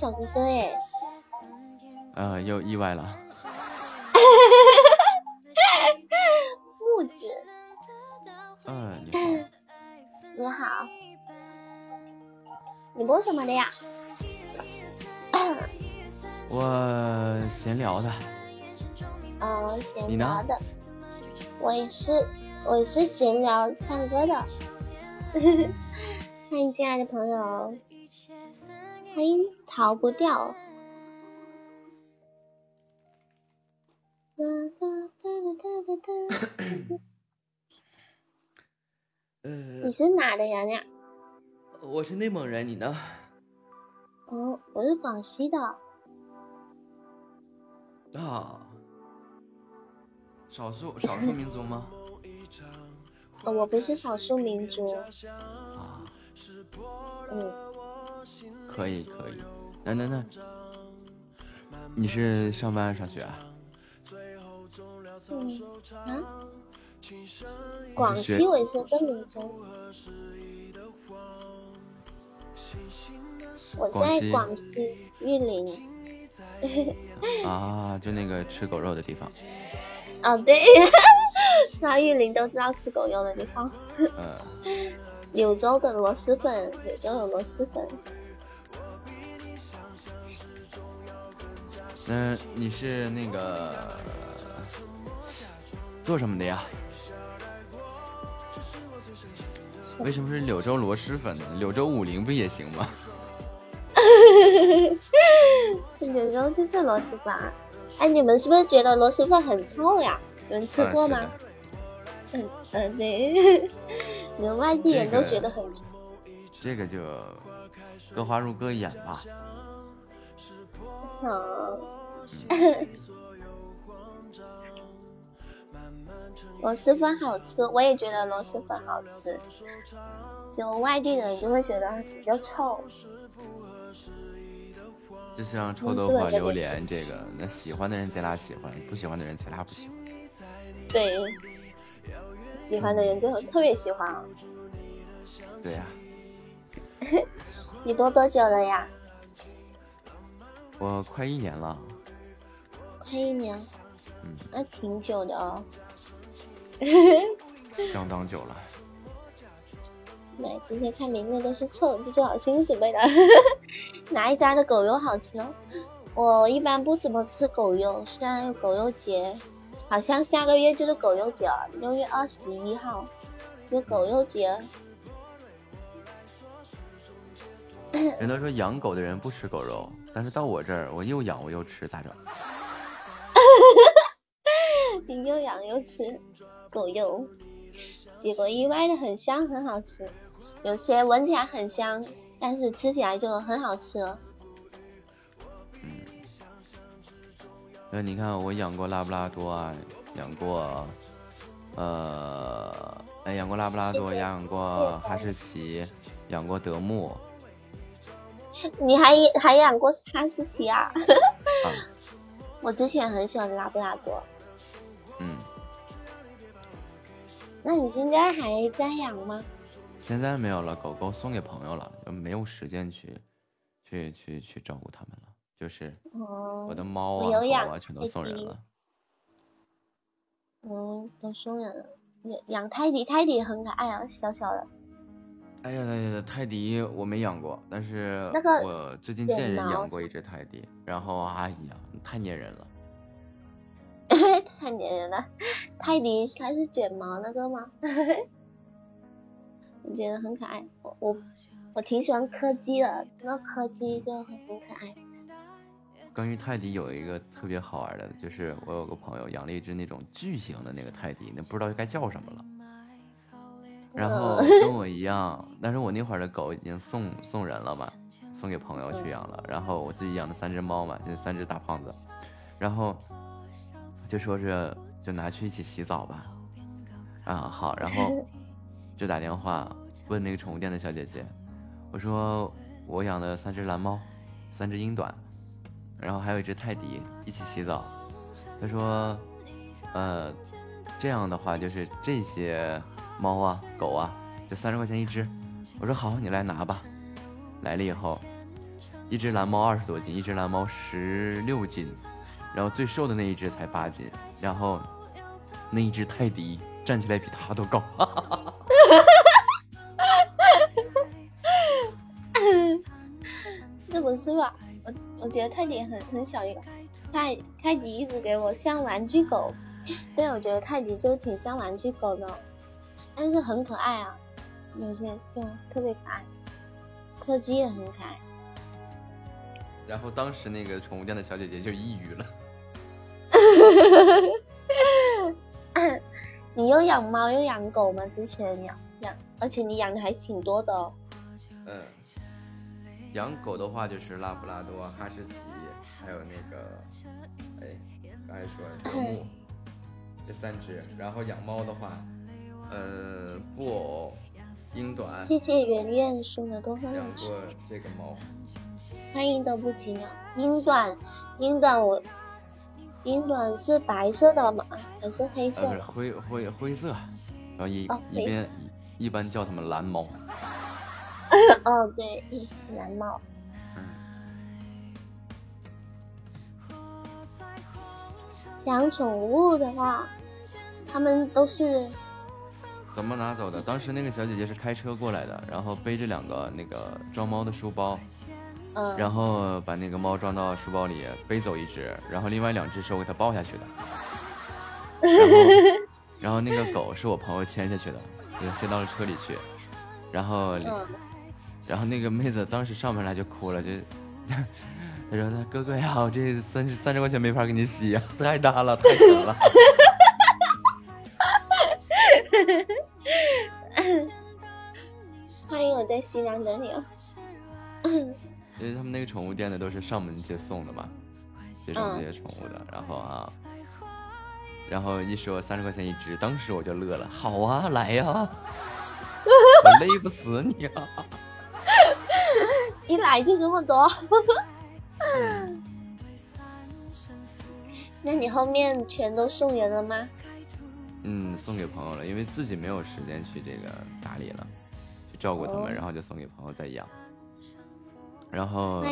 小哥哥哎，呃，又意外了。木子，嗯，你好，你好，你播什么的呀？我闲聊的。哦，闲聊的。我也是，我也是闲聊唱歌的。欢迎进来的朋友，欢迎。逃不掉。你是哪的人呀？我是内蒙人，你呢？哦，我是广西的。啊，少数少数民族吗？我不是少数民族。啊。嗯。可以可以。那那那，你是上班上学啊？嗯啊，广西卫生跟林中。我在广西玉林。啊，就那个吃狗肉的地方。哦，对，到玉林都知道吃狗肉的地方。嗯。柳州的螺蛳粉，柳州有螺蛳粉。嗯，你是那个做什么的呀？为什么是柳州螺蛳粉呢？柳州五菱不也行吗？柳州就是螺蛳粉。哎，你们是不是觉得螺蛳粉很臭呀？有人吃过吗？嗯嗯，对，你们外地人都觉得很臭。这个就各花入各眼吧。好。螺蛳粉好吃，我也觉得螺蛳粉好吃。就外地人就会觉得比较臭。就像臭豆腐、榴莲这个，那喜欢的人贼拉喜欢，不喜欢的人贼拉不喜欢。对，喜欢的人就特别喜欢。对呀。你播多久了呀？我快一年了。快一年，嗯，那挺久的哦，相当久了。对，之前看名字都是臭，就做好心理准备的。哪一家的狗肉好吃呢？我一般不怎么吃狗肉，虽然有狗肉节，好像下个月就是狗肉节了，六月二十一号，是狗肉节。人都说养狗的人不吃狗肉，但是到我这儿，我又养我又吃，咋整？你又养又吃狗肉，结果意外的很香，很好吃。有些闻起来很香，但是吃起来就很好吃了。那你看，我养过拉布拉多啊，养过，呃，哎，养过拉布拉多，养过哈士奇，养过德牧。你还还养过哈士奇啊？我之前很喜欢拉布拉多。嗯。那你现在还在养吗？现在没有了，狗狗送给朋友了，没有时间去，去去去照顾它们了。就是我的猫啊、狗啊，全都送人了。嗯，都送人了。养泰迪，泰迪很可爱啊，小小的。哎呀，哎呀，泰迪我没养过，但是那个我最近见人养过一只泰迪，然后哎呀，太粘人了。太粘人了，泰迪它是卷毛那个吗？我觉得很可爱，我我我挺喜欢柯基的，那柯基就很可爱。关于泰迪有一个特别好玩的，就是我有个朋友养了一只那种巨型的那个泰迪，那不知道该叫什么了。然后跟我一样，但是我那会儿的狗已经送送人了嘛，送给朋友去养了。然后我自己养的三只猫嘛，就三只大胖子，然后就说是就拿去一起洗澡吧。啊好，然后就打电话问那个宠物店的小姐姐，我说我养的三只蓝猫，三只英短，然后还有一只泰迪一起洗澡。她说，呃，这样的话就是这些。猫啊，狗啊，就三十块钱一只。我说好，你来拿吧。来了以后，一只蓝猫二十多斤，一只蓝猫十六斤，然后最瘦的那一只才八斤，然后那一只泰迪站起来比它都高。那不是吧？我我觉得泰迪很很小一个，泰泰迪一直给我像玩具狗。对，我觉得泰迪就挺像玩具狗的。但是很可爱啊，有些就特别可爱，柯基也很可爱。然后当时那个宠物店的小姐姐就抑郁了。你又养猫又养狗吗？之前养养，而且你养的还挺多的哦。嗯，养狗的话就是拉布拉多、哈士奇，还有那个，哎，刚才说德牧，这三只。然后养猫的话。呃，布偶，英短。谢谢圆圆送的多少？养过这个猫。欢迎都不及鸟。英短，英短我，英短是白色的吗？还是黑色？不是灰灰灰色，然后一一边一般叫它们蓝猫。哦，对，蓝猫。养宠物的话，他们都是。怎么拿走的？当时那个小姐姐是开车过来的，然后背着两个那个装猫的书包，嗯，然后把那个猫装到书包里，背走一只，然后另外两只是我给它抱下去的，然后然后那个狗是我朋友牵下去的，给它塞到了车里去，然后然后那个妹子当时上门来就哭了，就 她说：“她哥哥呀，我这三三十块钱没法给你洗呀，太大了，太沉了。” 欢迎我在西南等你哦！因为他们那个宠物店的都是上门接送的嘛，接送这些宠物的。然后啊，然后一说三十块钱一只，当时我就乐了。好啊，来呀，我勒不死你啊！一来就这么多，那你后面全都送人了吗？嗯，送给朋友了，因为自己没有时间去这个打理了，去照顾他们，然后就送给朋友再养。然后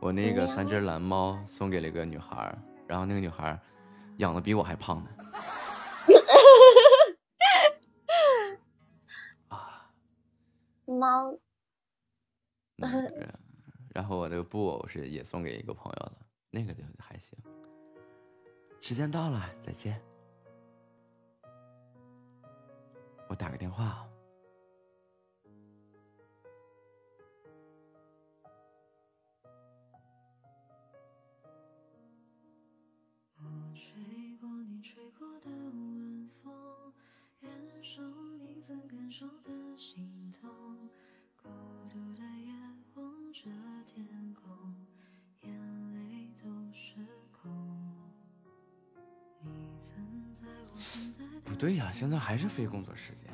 我那个三只蓝猫送给了一个女孩，然后那个女孩养的比我还胖呢。啊，猫。然后我那个布偶是也送给一个朋友了，那个就还行。时间到了，再见。我打个电话。我吹过你吹过的晚风，感受你曾感受的心痛。不对呀，现在还是非工作时间。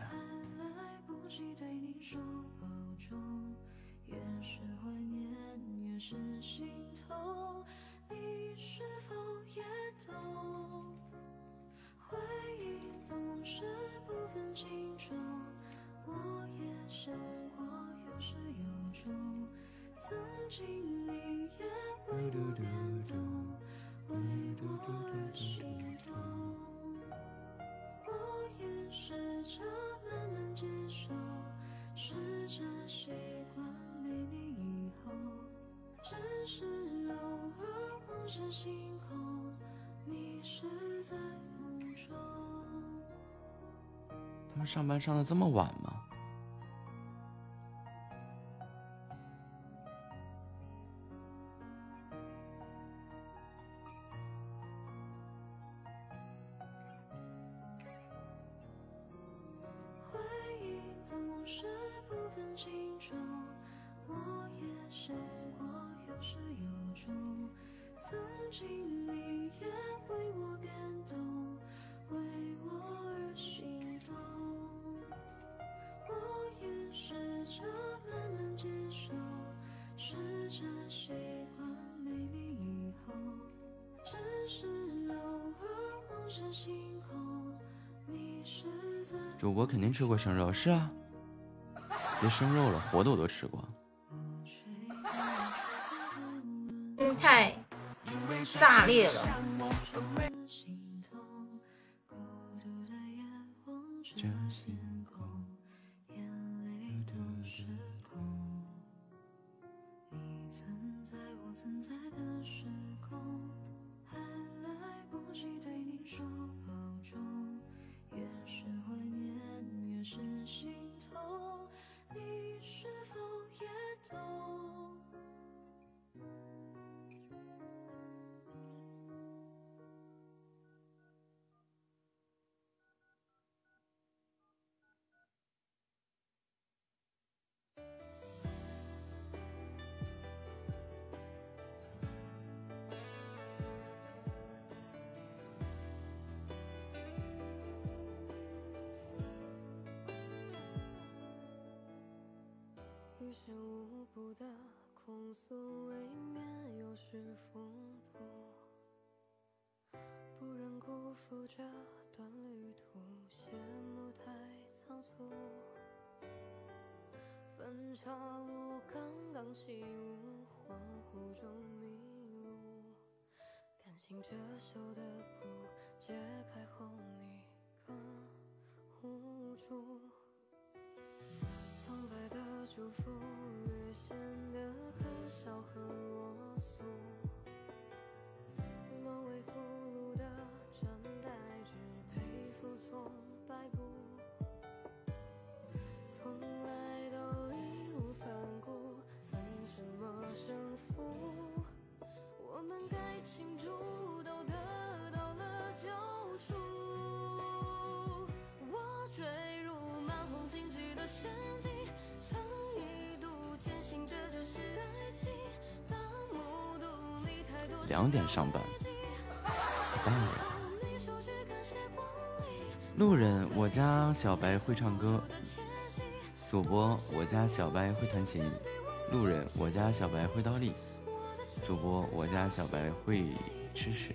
曾经你也为我感动，为我而心动。我也试着慢慢接受，试着习惯没你以后，只是偶尔望着星空，迷失在梦中。他们上班上的这么晚吗？主播肯定吃过生肉，是啊，别生肉了，活的我都吃过。这个太炸裂了。于事无补的控诉，未免有失风度，不忍辜负这段旅途，谢幕太仓促。分岔路刚刚起舞，恍惚中迷路，感情遮羞的布解开后你更无助。祝福略显得可笑和啰嗦，沦为俘虏的战败，只配服从摆布，从来都义无反顾，分什么胜负？我们该庆祝都得到了救赎。我坠入满红荆棘的两点上班，太棒了。你说句感谢光临，路人，我家小白会唱歌。主播，我家小白会弹琴。路人，我家小白会倒立。主播，我家小白会吃屎。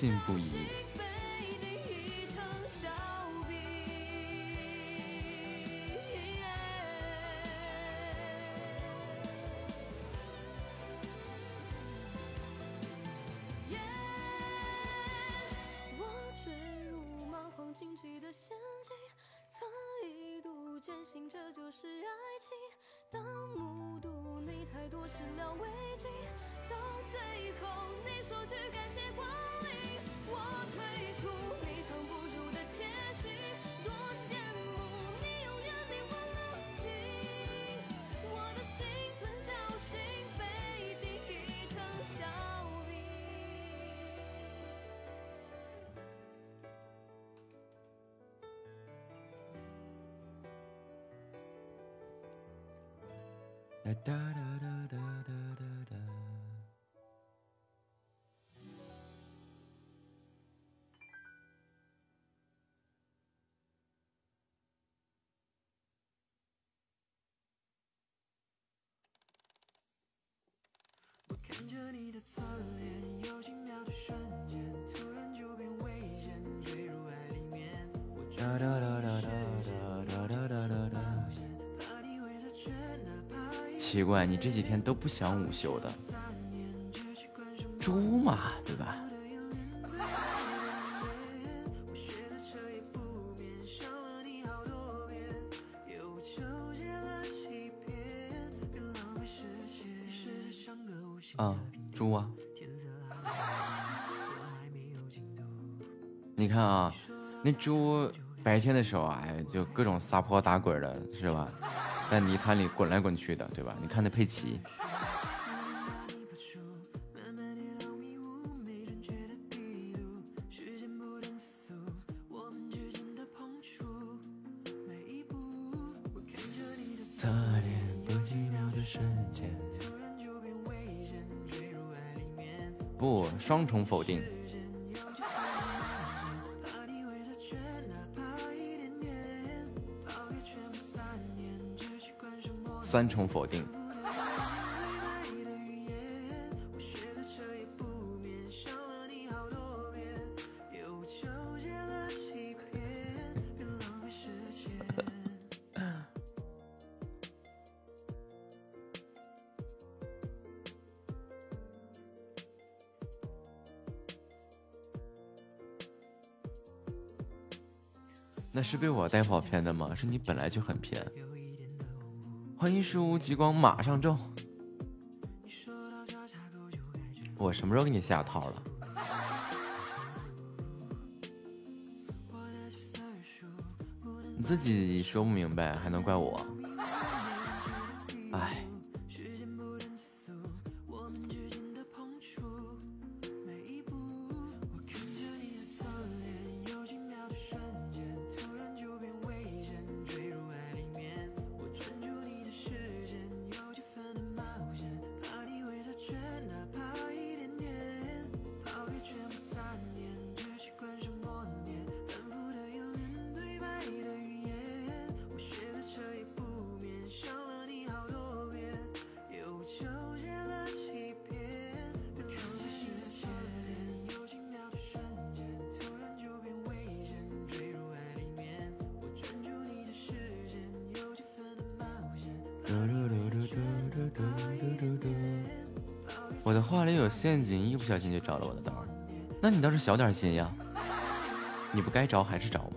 信不疑。哒哒哒哒哒哒哒。我看着你的侧脸，有几秒的瞬间，突然就变危险，坠入爱里面。我找到。奇怪，你这几天都不想午休的，猪嘛，对吧？啊，猪啊！你看啊，那猪白天的时候啊，哎，就各种撒泼打滚的，是吧？在泥潭里滚来滚去的对吧？你看那佩奇你本来就很偏。欢迎十五极光马上中。我什么时候给你下套了？你自己说不明白还能怪我？小点心呀，你不该找还是找吗？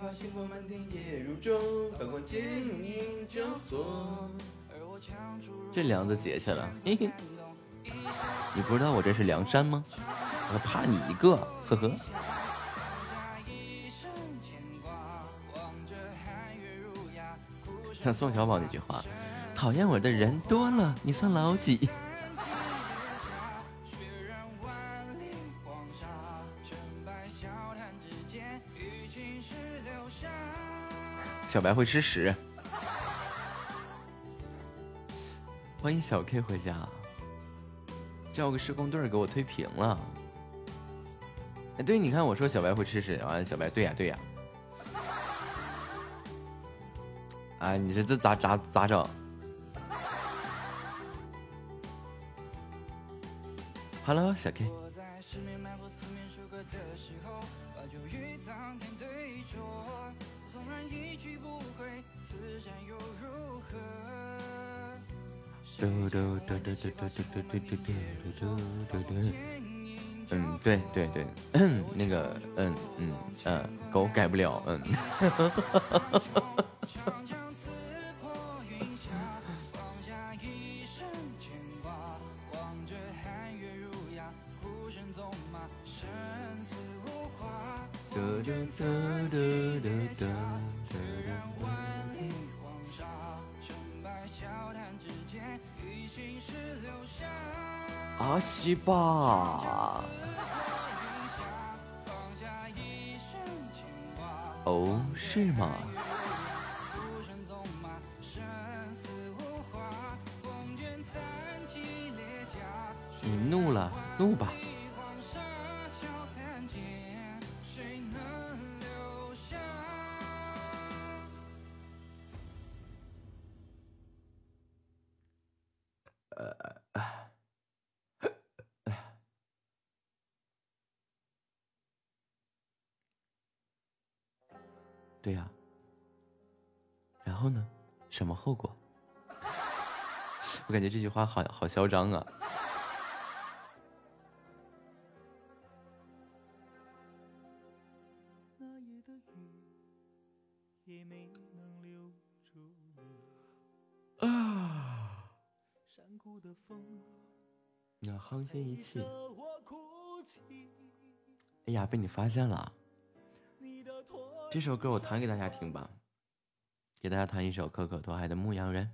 万箭齐发，星光满天夜如钟，刀光剑影交错。而我强出如这梁子结下了，嘿嘿。你不知道我这是梁山吗？我怕你一个，呵呵。像 宋小宝那句话，讨厌我的人多了，你算老几？小白会吃屎。欢迎小 K 回家，叫个施工队给我推平了。哎，对，你看我说小白会吃屎，完了小白对呀对呀。哎，你这这咋咋咋整？Hello，小 K。纵然一去不回，此战又如何？嘟嘟嘟嘟嘟嘟嘟嘟嘟嘟嘟嘟嘟嘟。嗯，对对对，嗯，那个，嗯嗯嗯，狗改不了，嗯。长枪刺破我感觉这句话好好嚣张啊！啊，那沆瀣一气。哎呀，被你发现了！这首歌我弹给大家听吧，给大家弹一首可可托海的《牧羊人》。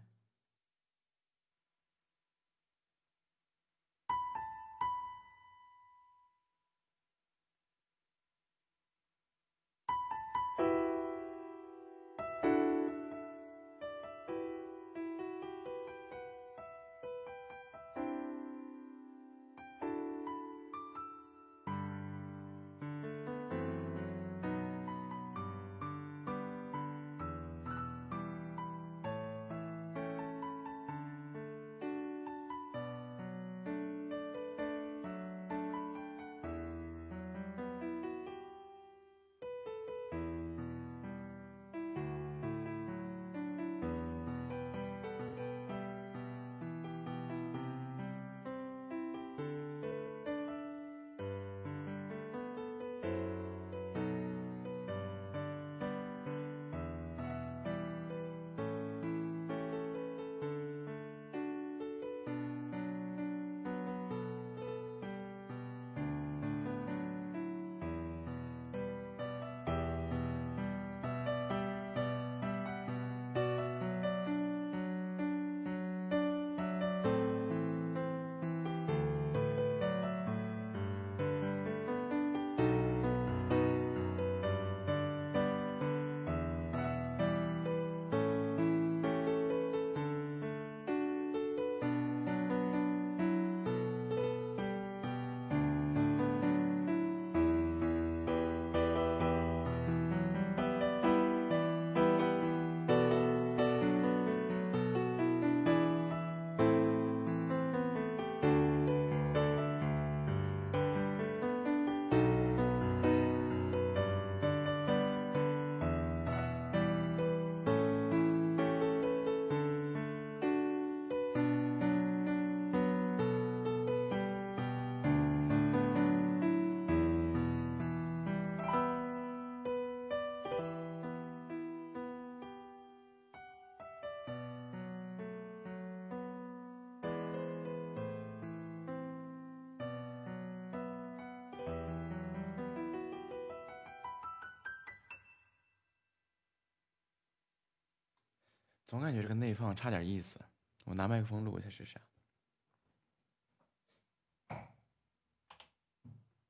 感觉这个内放差点意思。我拿麦克风录一下试试。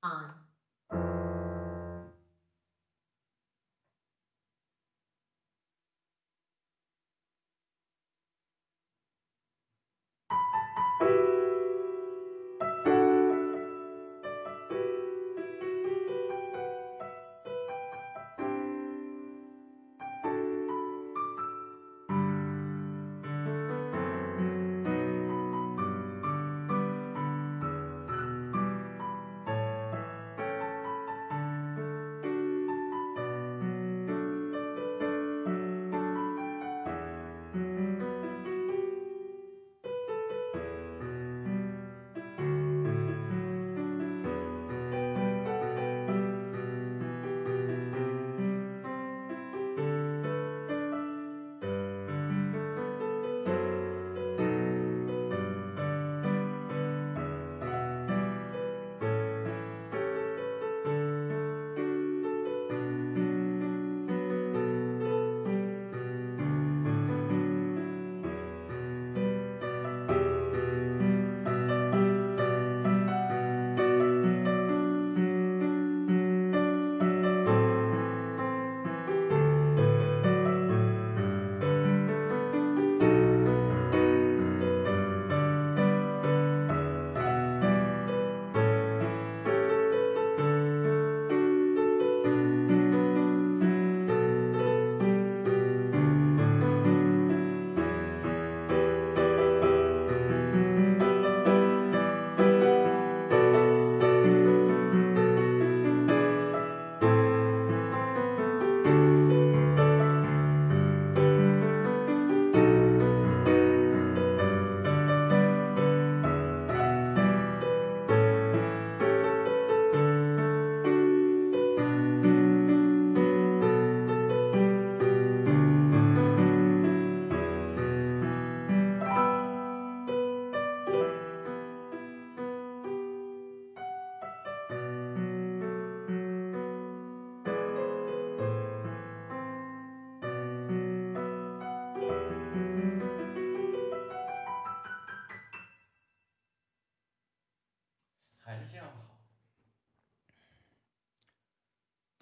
啊。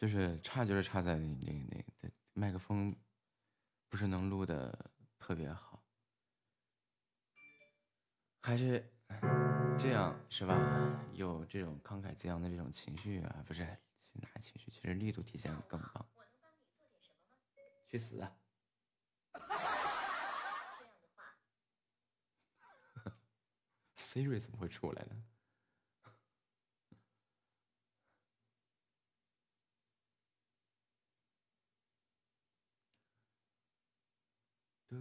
就是差，就是差在那那那麦克风不是能录的特别好，还是这样是吧？有这种慷慨激昂的这种情绪啊，不是哪情绪？其实力度体现更棒。去死啊！Siri 怎么会出来呢？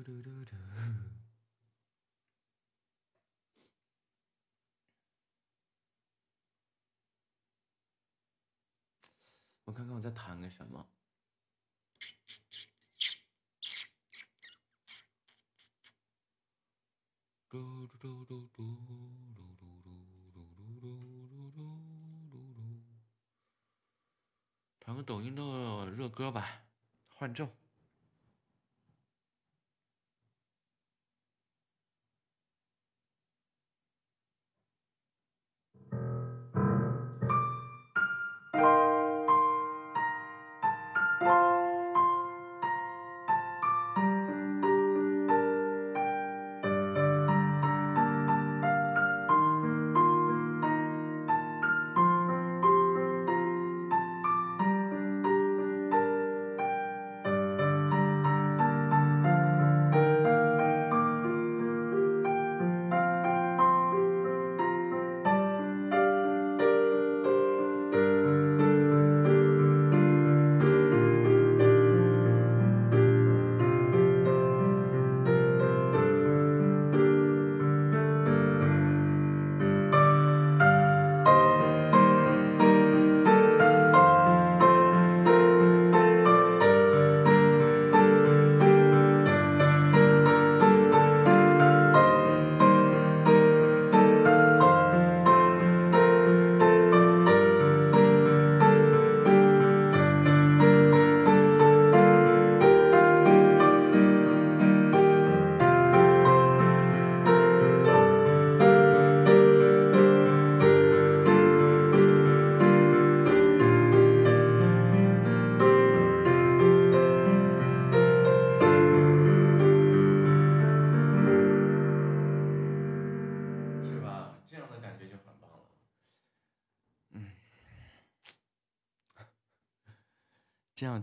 嘟嘟嘟。我看看我在弹个什么。嘟嘟嘟嘟嘟嘟嘟嘟嘟嘟嘟嘟嘟。弹个抖音的热歌吧，换奏。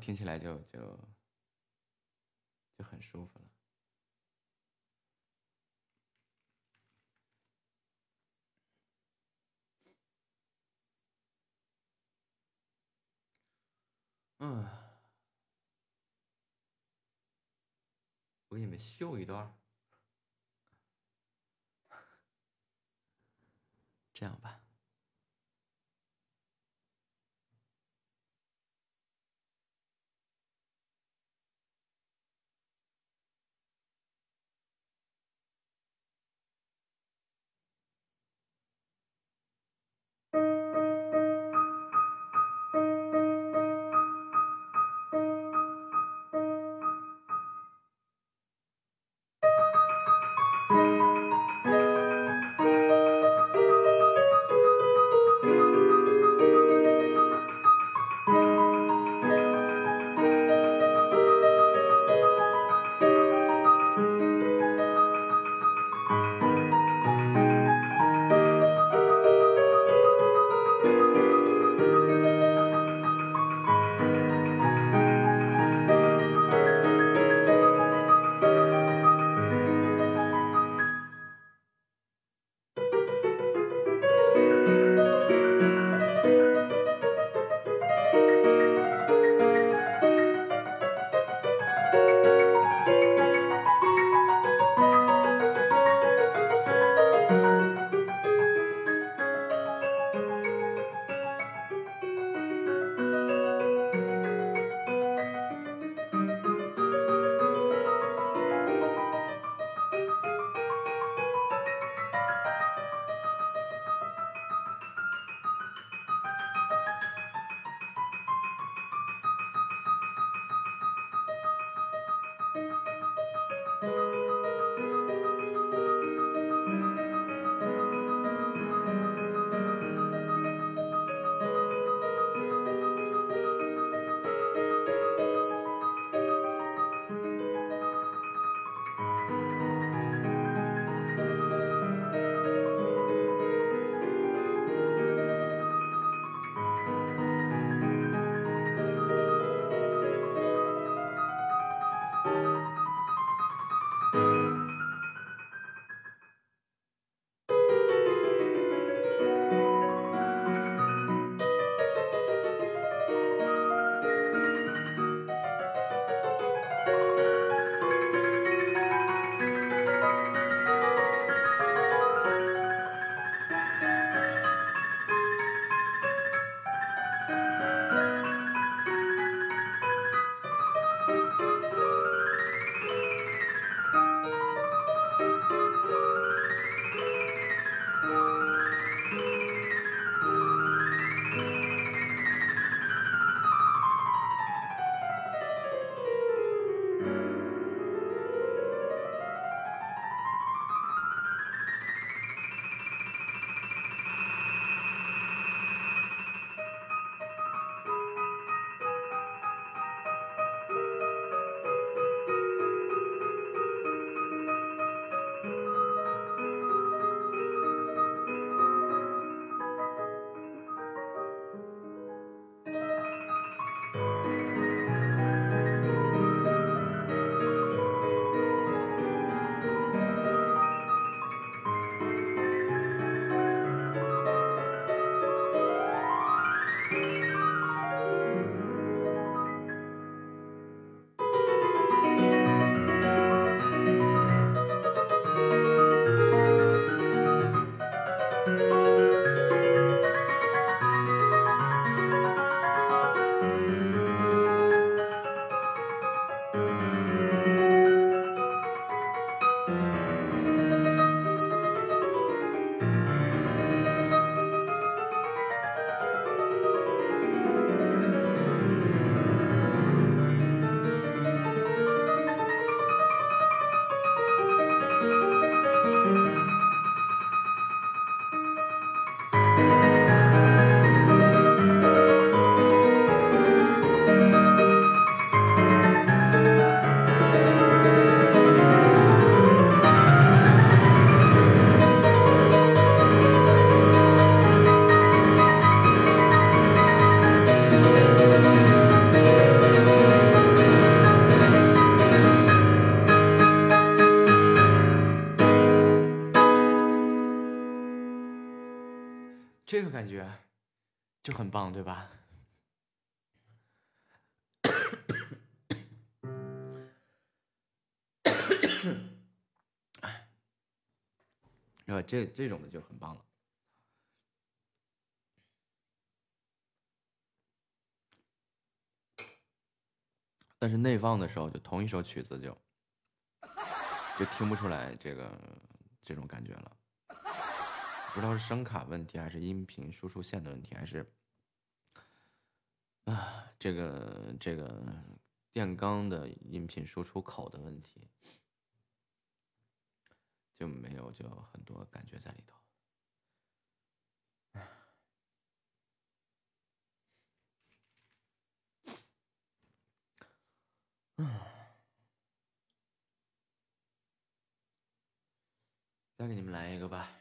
听起来就就就很舒服了。嗯，我给你们秀一段 这样吧。个感觉就很棒，对吧？是 吧？这这种的就很棒了。但是内放的时候，就同一首曲子就就听不出来这个这种感觉了。不知道是声卡问题，还是音频输出线的问题，还是啊这个这个电缸的音频输出口的问题，就没有就很多感觉在里头。再给你们来一个吧。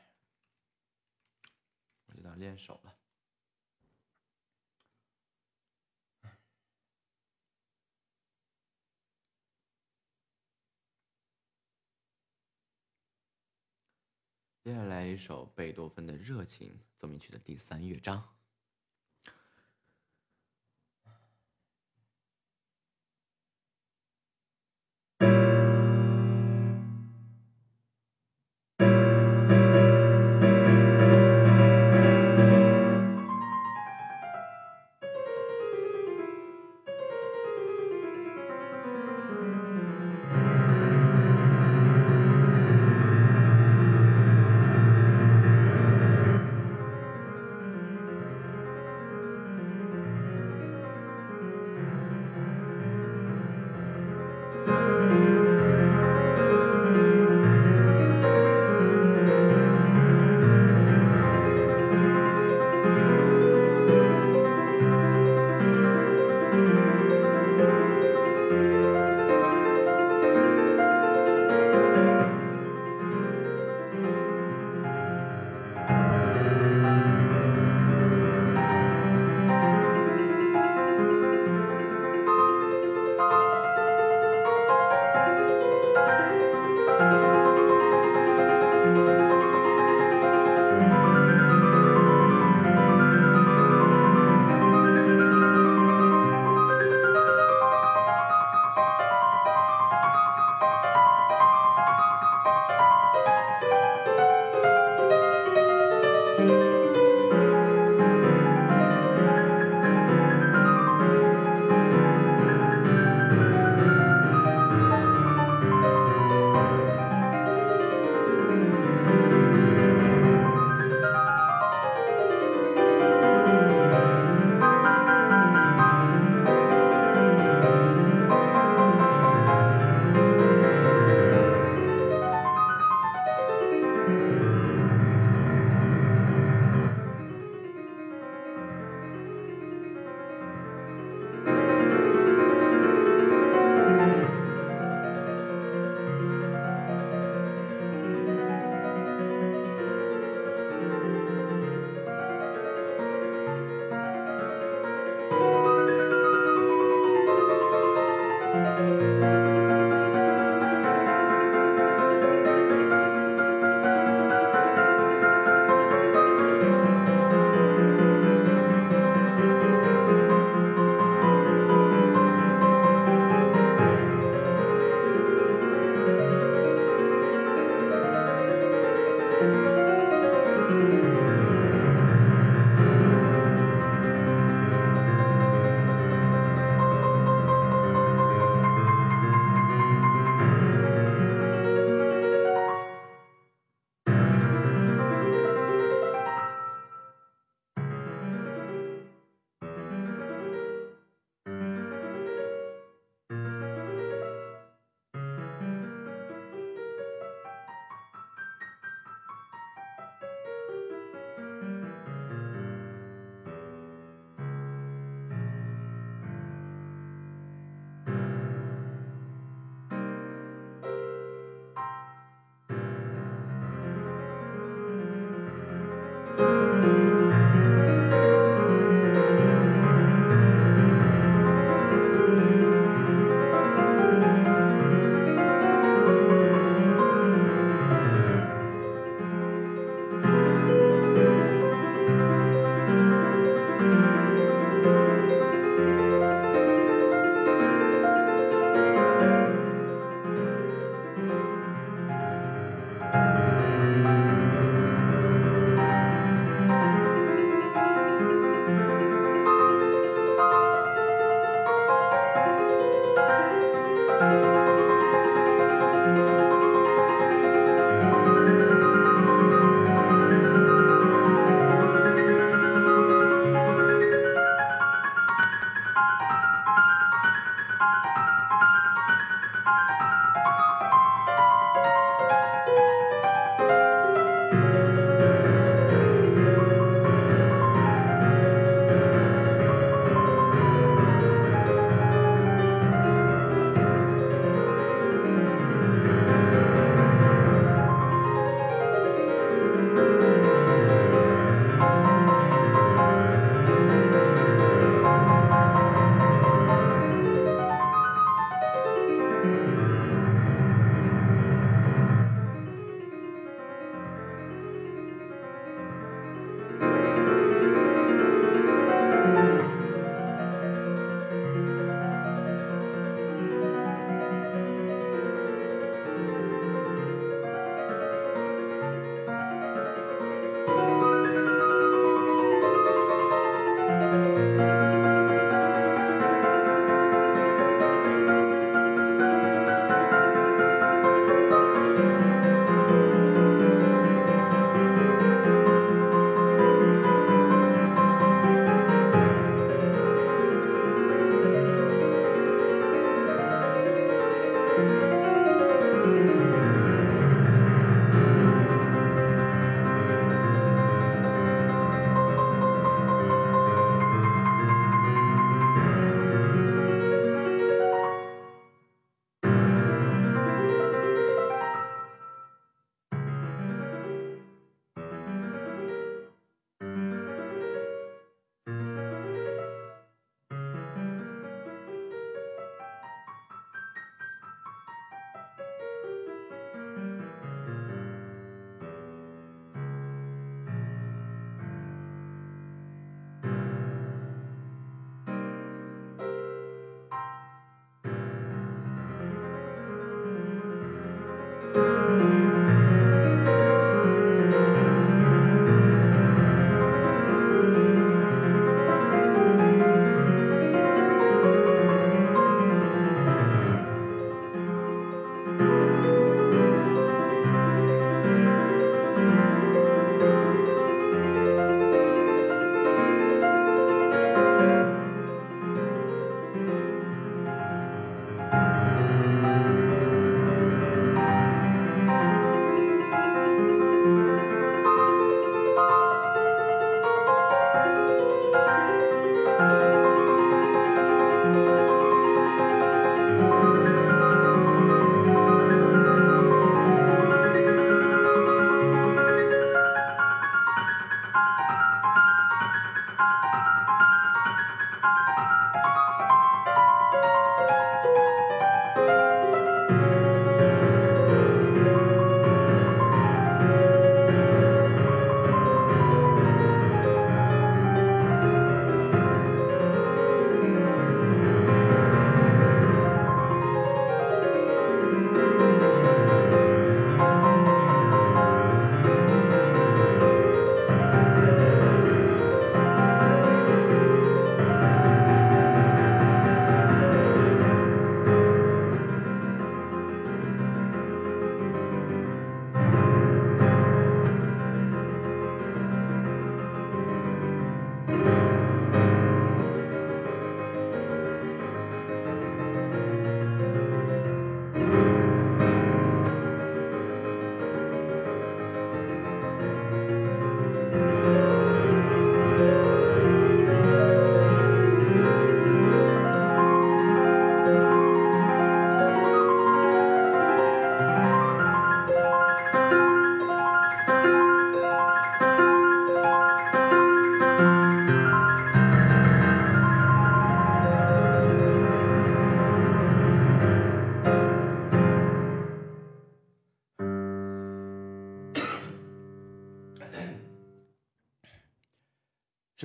练手了。接下来一首贝多芬的《热情奏鸣曲》的第三乐章。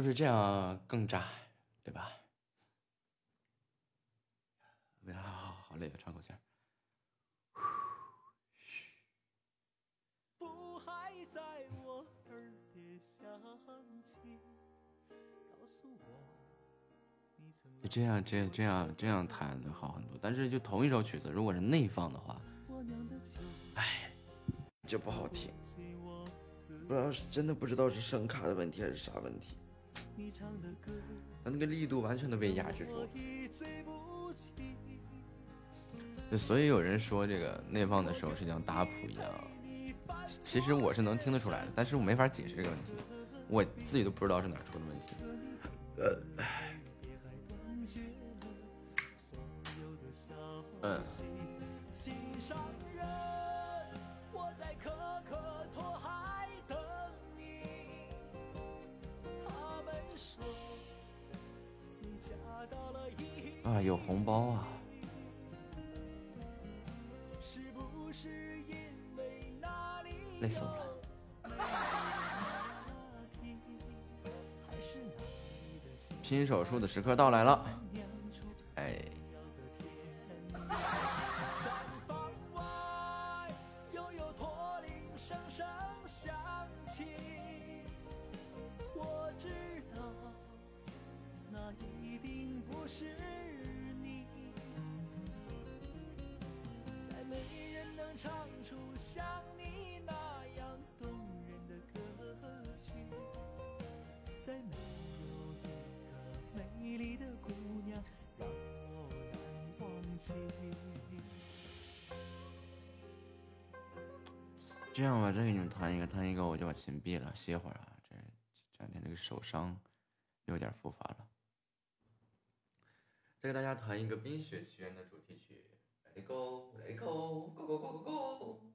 是不是这样更炸，对吧？好好好累啊，喘口气儿。父还在我耳边响起，这样，这这样这样弹的好很多。但是就同一首曲子，如果是内放的话，哎，就不好听。不知道是真的不知道是声卡的问题还是啥问题，他那个力度完全都被压制住了。所以有人说这个内放的时候是像打谱一样，其实我是能听得出来的，但是我没法解释这个问题，我自己都不知道是哪出的问题。呃，嗯。啊，有红包啊！是不是因为那里累死我了。拼手术的时刻到来了，哎，房外又有驼铃声声响起，我知道那一定不是能唱出像你那样动人的歌曲，再没有一个美丽的姑娘让我难忘记。这样吧，再给你们弹一个，弹一个我就把琴闭了，歇会儿啊。这这两天这个手伤有点复发了。再给大家弹一个《冰雪奇缘》的主题曲，Let it go，Let it go，Go go go go go。我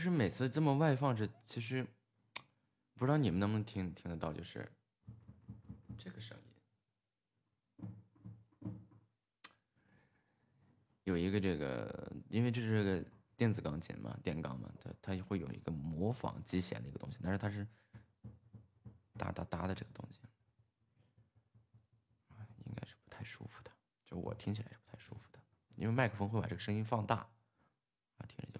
就是每次这么外放着，其实不知道你们能不能听听得到，就是这个声音。有一个这个，因为这是个电子钢琴嘛，电钢嘛，它它会有一个模仿机弦的一个东西，但是它是哒哒哒的这个东西，应该是不太舒服的，就我听起来是不太舒服的，因为麦克风会把这个声音放大。啊，听着就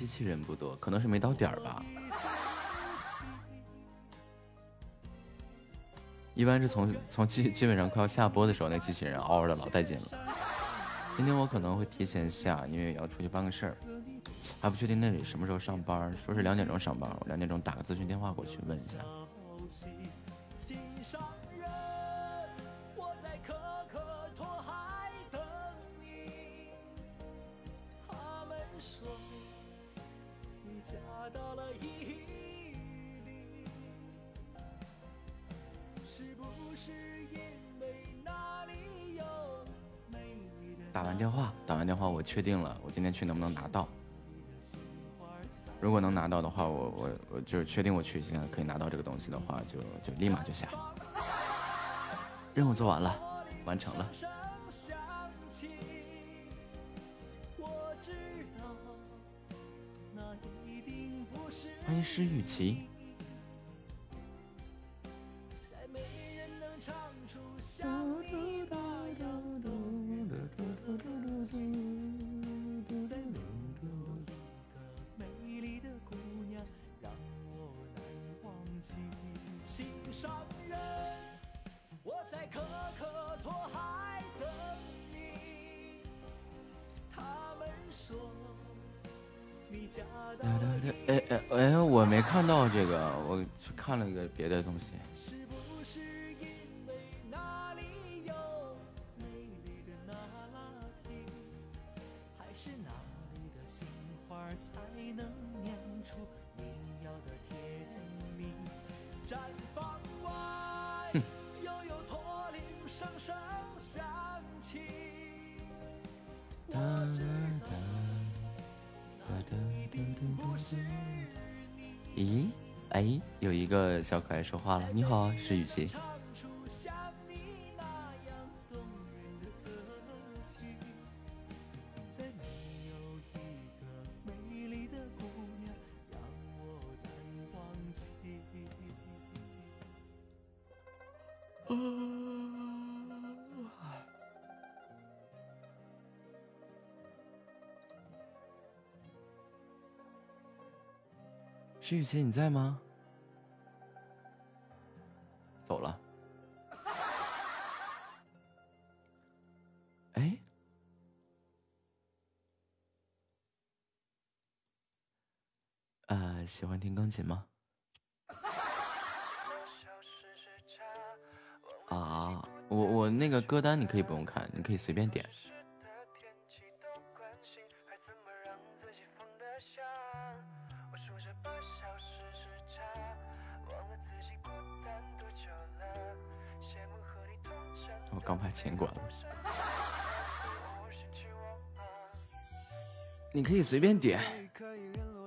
机器人不多，可能是没到点儿吧。一般是从从基基本上快要下播的时候，那机器人嗷嗷的老带劲了。今天我可能会提前下，因为要出去办个事儿，还不确定那里什么时候上班，说是两点钟上班，我两点钟打个咨询电话过去问一下。到了一打完电话，打完电话，我确定了，我今天去能不能拿到？如果能拿到的话，我我我就是确定我去现在可以拿到这个东西的话，就就立马就下。任务做完了，完成了。欢迎施雨哎哎哎，我没看到这个，我去看了个别的东西。小可爱说话了，你好，是雨琪。徐雨晴，你在吗？喜欢听钢琴吗？啊，我我那个歌单你可以不用看，你可以随便点。我刚把钱关了，你可以随便点，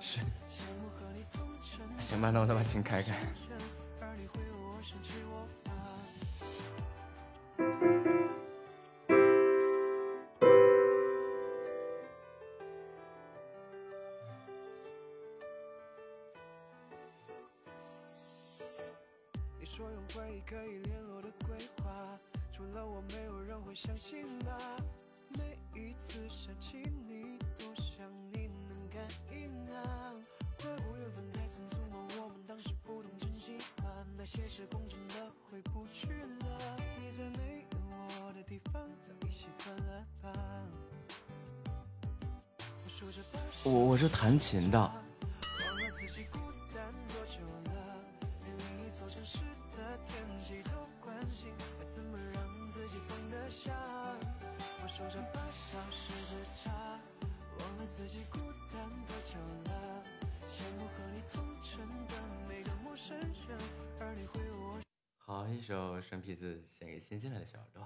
是。行吧，那我再把琴开开。琴的。好，一首生僻字献给新进来的小耳朵。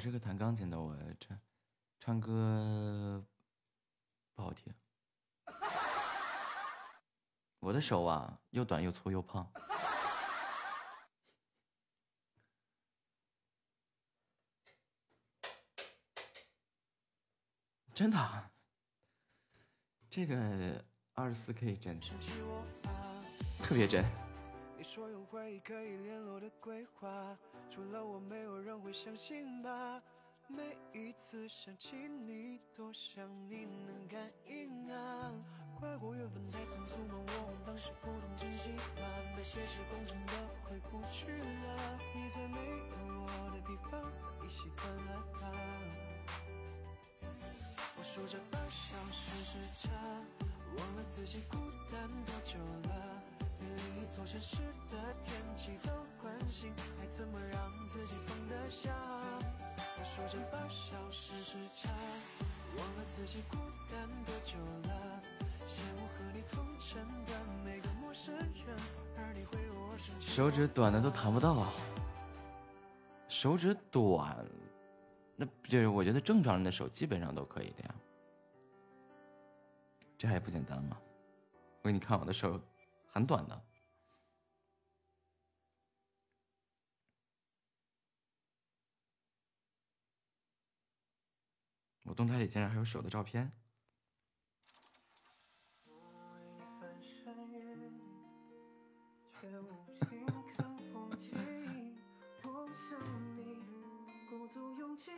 是个弹钢琴的我唱唱歌不好听，我的手啊又短又粗又胖，真的，这个二十四 K 真特别真。你说用回忆可以联络的规划，除了我没有人会相信吧每一次想起你，多想你能感应啊！怪我缘分太仓促吗？我当时不懂珍惜吗？那些时光真的回不去了。你在没有我的地方，早已习惯了吧？我数着半小时时差，忘了自己孤单多久了。连另一座城市的天气都关心，还怎么让自己放得下？我数着半小时时差，忘了自己孤单多久了。嫌我和你同城的每个陌生人，而你回我生气。手指短的都弹不到，手指短，那就是我觉得正常人的手基本上都可以的呀，这还不简单吗？我给你看我的手，很短的。我动态里竟然还有手的照片，翻山越岭，却无心看风景。我想你，孤独拥挤，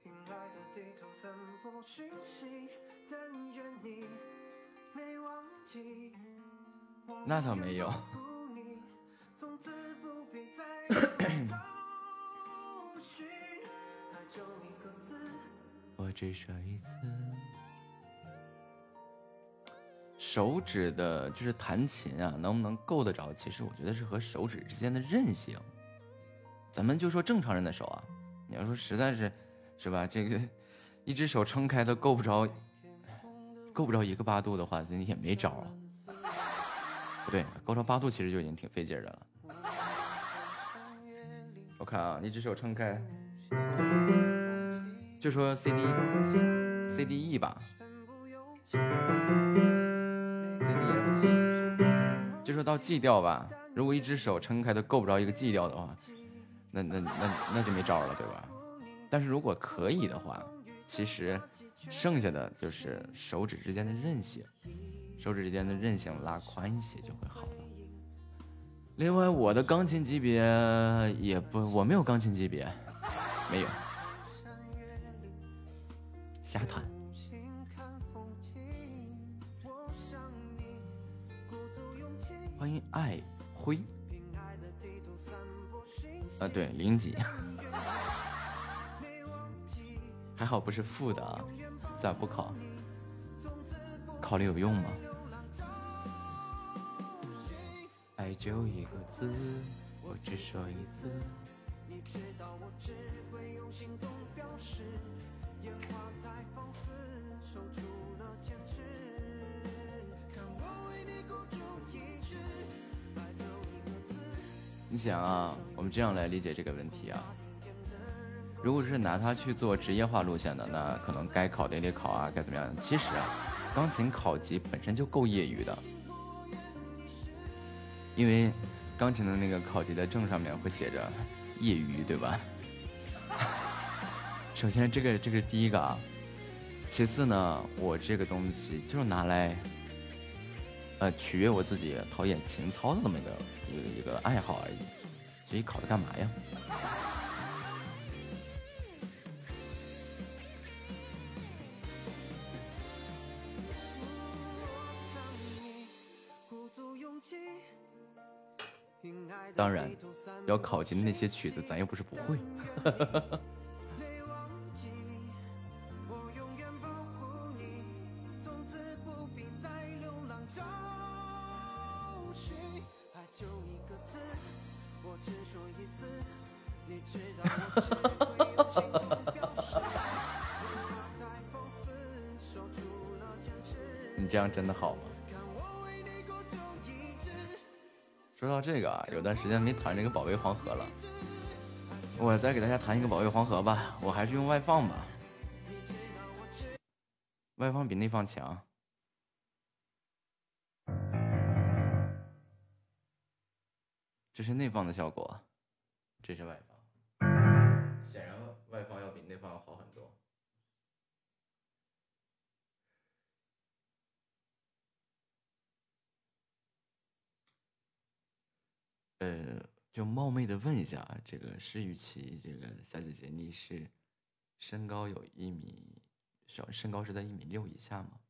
凭爱的地图散播讯息，但愿你。那倒没有，我只说一次。手指的，就是弹琴啊，能不能够得着？其实我觉得是和手指之间的韧性。咱们就说正常人的手啊，你要说实在是，是吧？这个一只手撑开都够不着，够不着一个八度的话，你也没招啊。不对，够着八度其实就已经挺费劲儿的了。我看啊，一只手撑开，就说 C D C D E 吧，C D F G，就说到 G 调吧。如果一只手撑开都够不着一个 G 调的话，那那那那就没招了，对吧？但是如果可以的话，其实剩下的就是手指之间的韧性，手指之间的韧性拉宽一些就会好了。另外，我的钢琴级别也不，我没有钢琴级别，没有，瞎弹。欢迎爱辉，啊，对，零级，还好不是负的啊，咋不考？考了有用吗？爱就一个字，我只说一次。你知道我只会用行动表示，烟花太放肆，守住了坚持。看我为你孤注一掷，爱就一个字。你想啊，我们这样来理解这个问题啊。如果是拿它去做职业化路线的，那可能该考的也得考啊，该怎么样？其实啊，钢琴考级本身就够业余的，因为钢琴的那个考级的证上面会写着业余，对吧？首先，这个这个是第一个啊。其次呢，我这个东西就是拿来，呃，取悦我自己陶冶情操的这么一个一个一个爱好而已。所以考它干嘛呀？当然要考级的那些曲子，咱又不是不会。没忘记，我永远保护你，从此不必再流浪找寻。爱就一个字，我只说一次，你知道我只会用行动表示。烟花太放肆，守住了坚持。你这样真的好吗？说到这个啊，有段时间没弹这个保卫黄河了，我再给大家弹一个保卫黄河吧。我还是用外放吧，外放比内放强。这是内放的效果，这是外放。显然外放要比内放要好很多。呃，就冒昧的问一下啊，这个施雨琪，这个小姐姐，你是身高有一米，身身高是在一米六以下吗？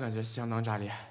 感觉相当炸裂。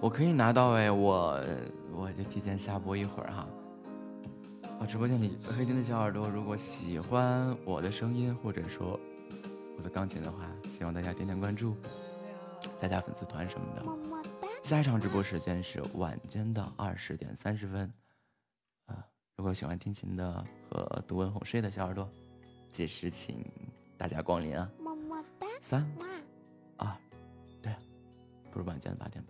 我可以拿到哎，我我就提前下播一会儿哈。啊直播间里黑金的小耳朵，如果喜欢我的声音或者说我的钢琴的话，希望大家点点关注，加加粉丝团什么的。么么哒下一场直播时间是晚间的二十点三十分啊。如果喜欢听琴的和读文哄睡的小耳朵，届时请大家光临啊。么么哒。三二，对，不是晚间八点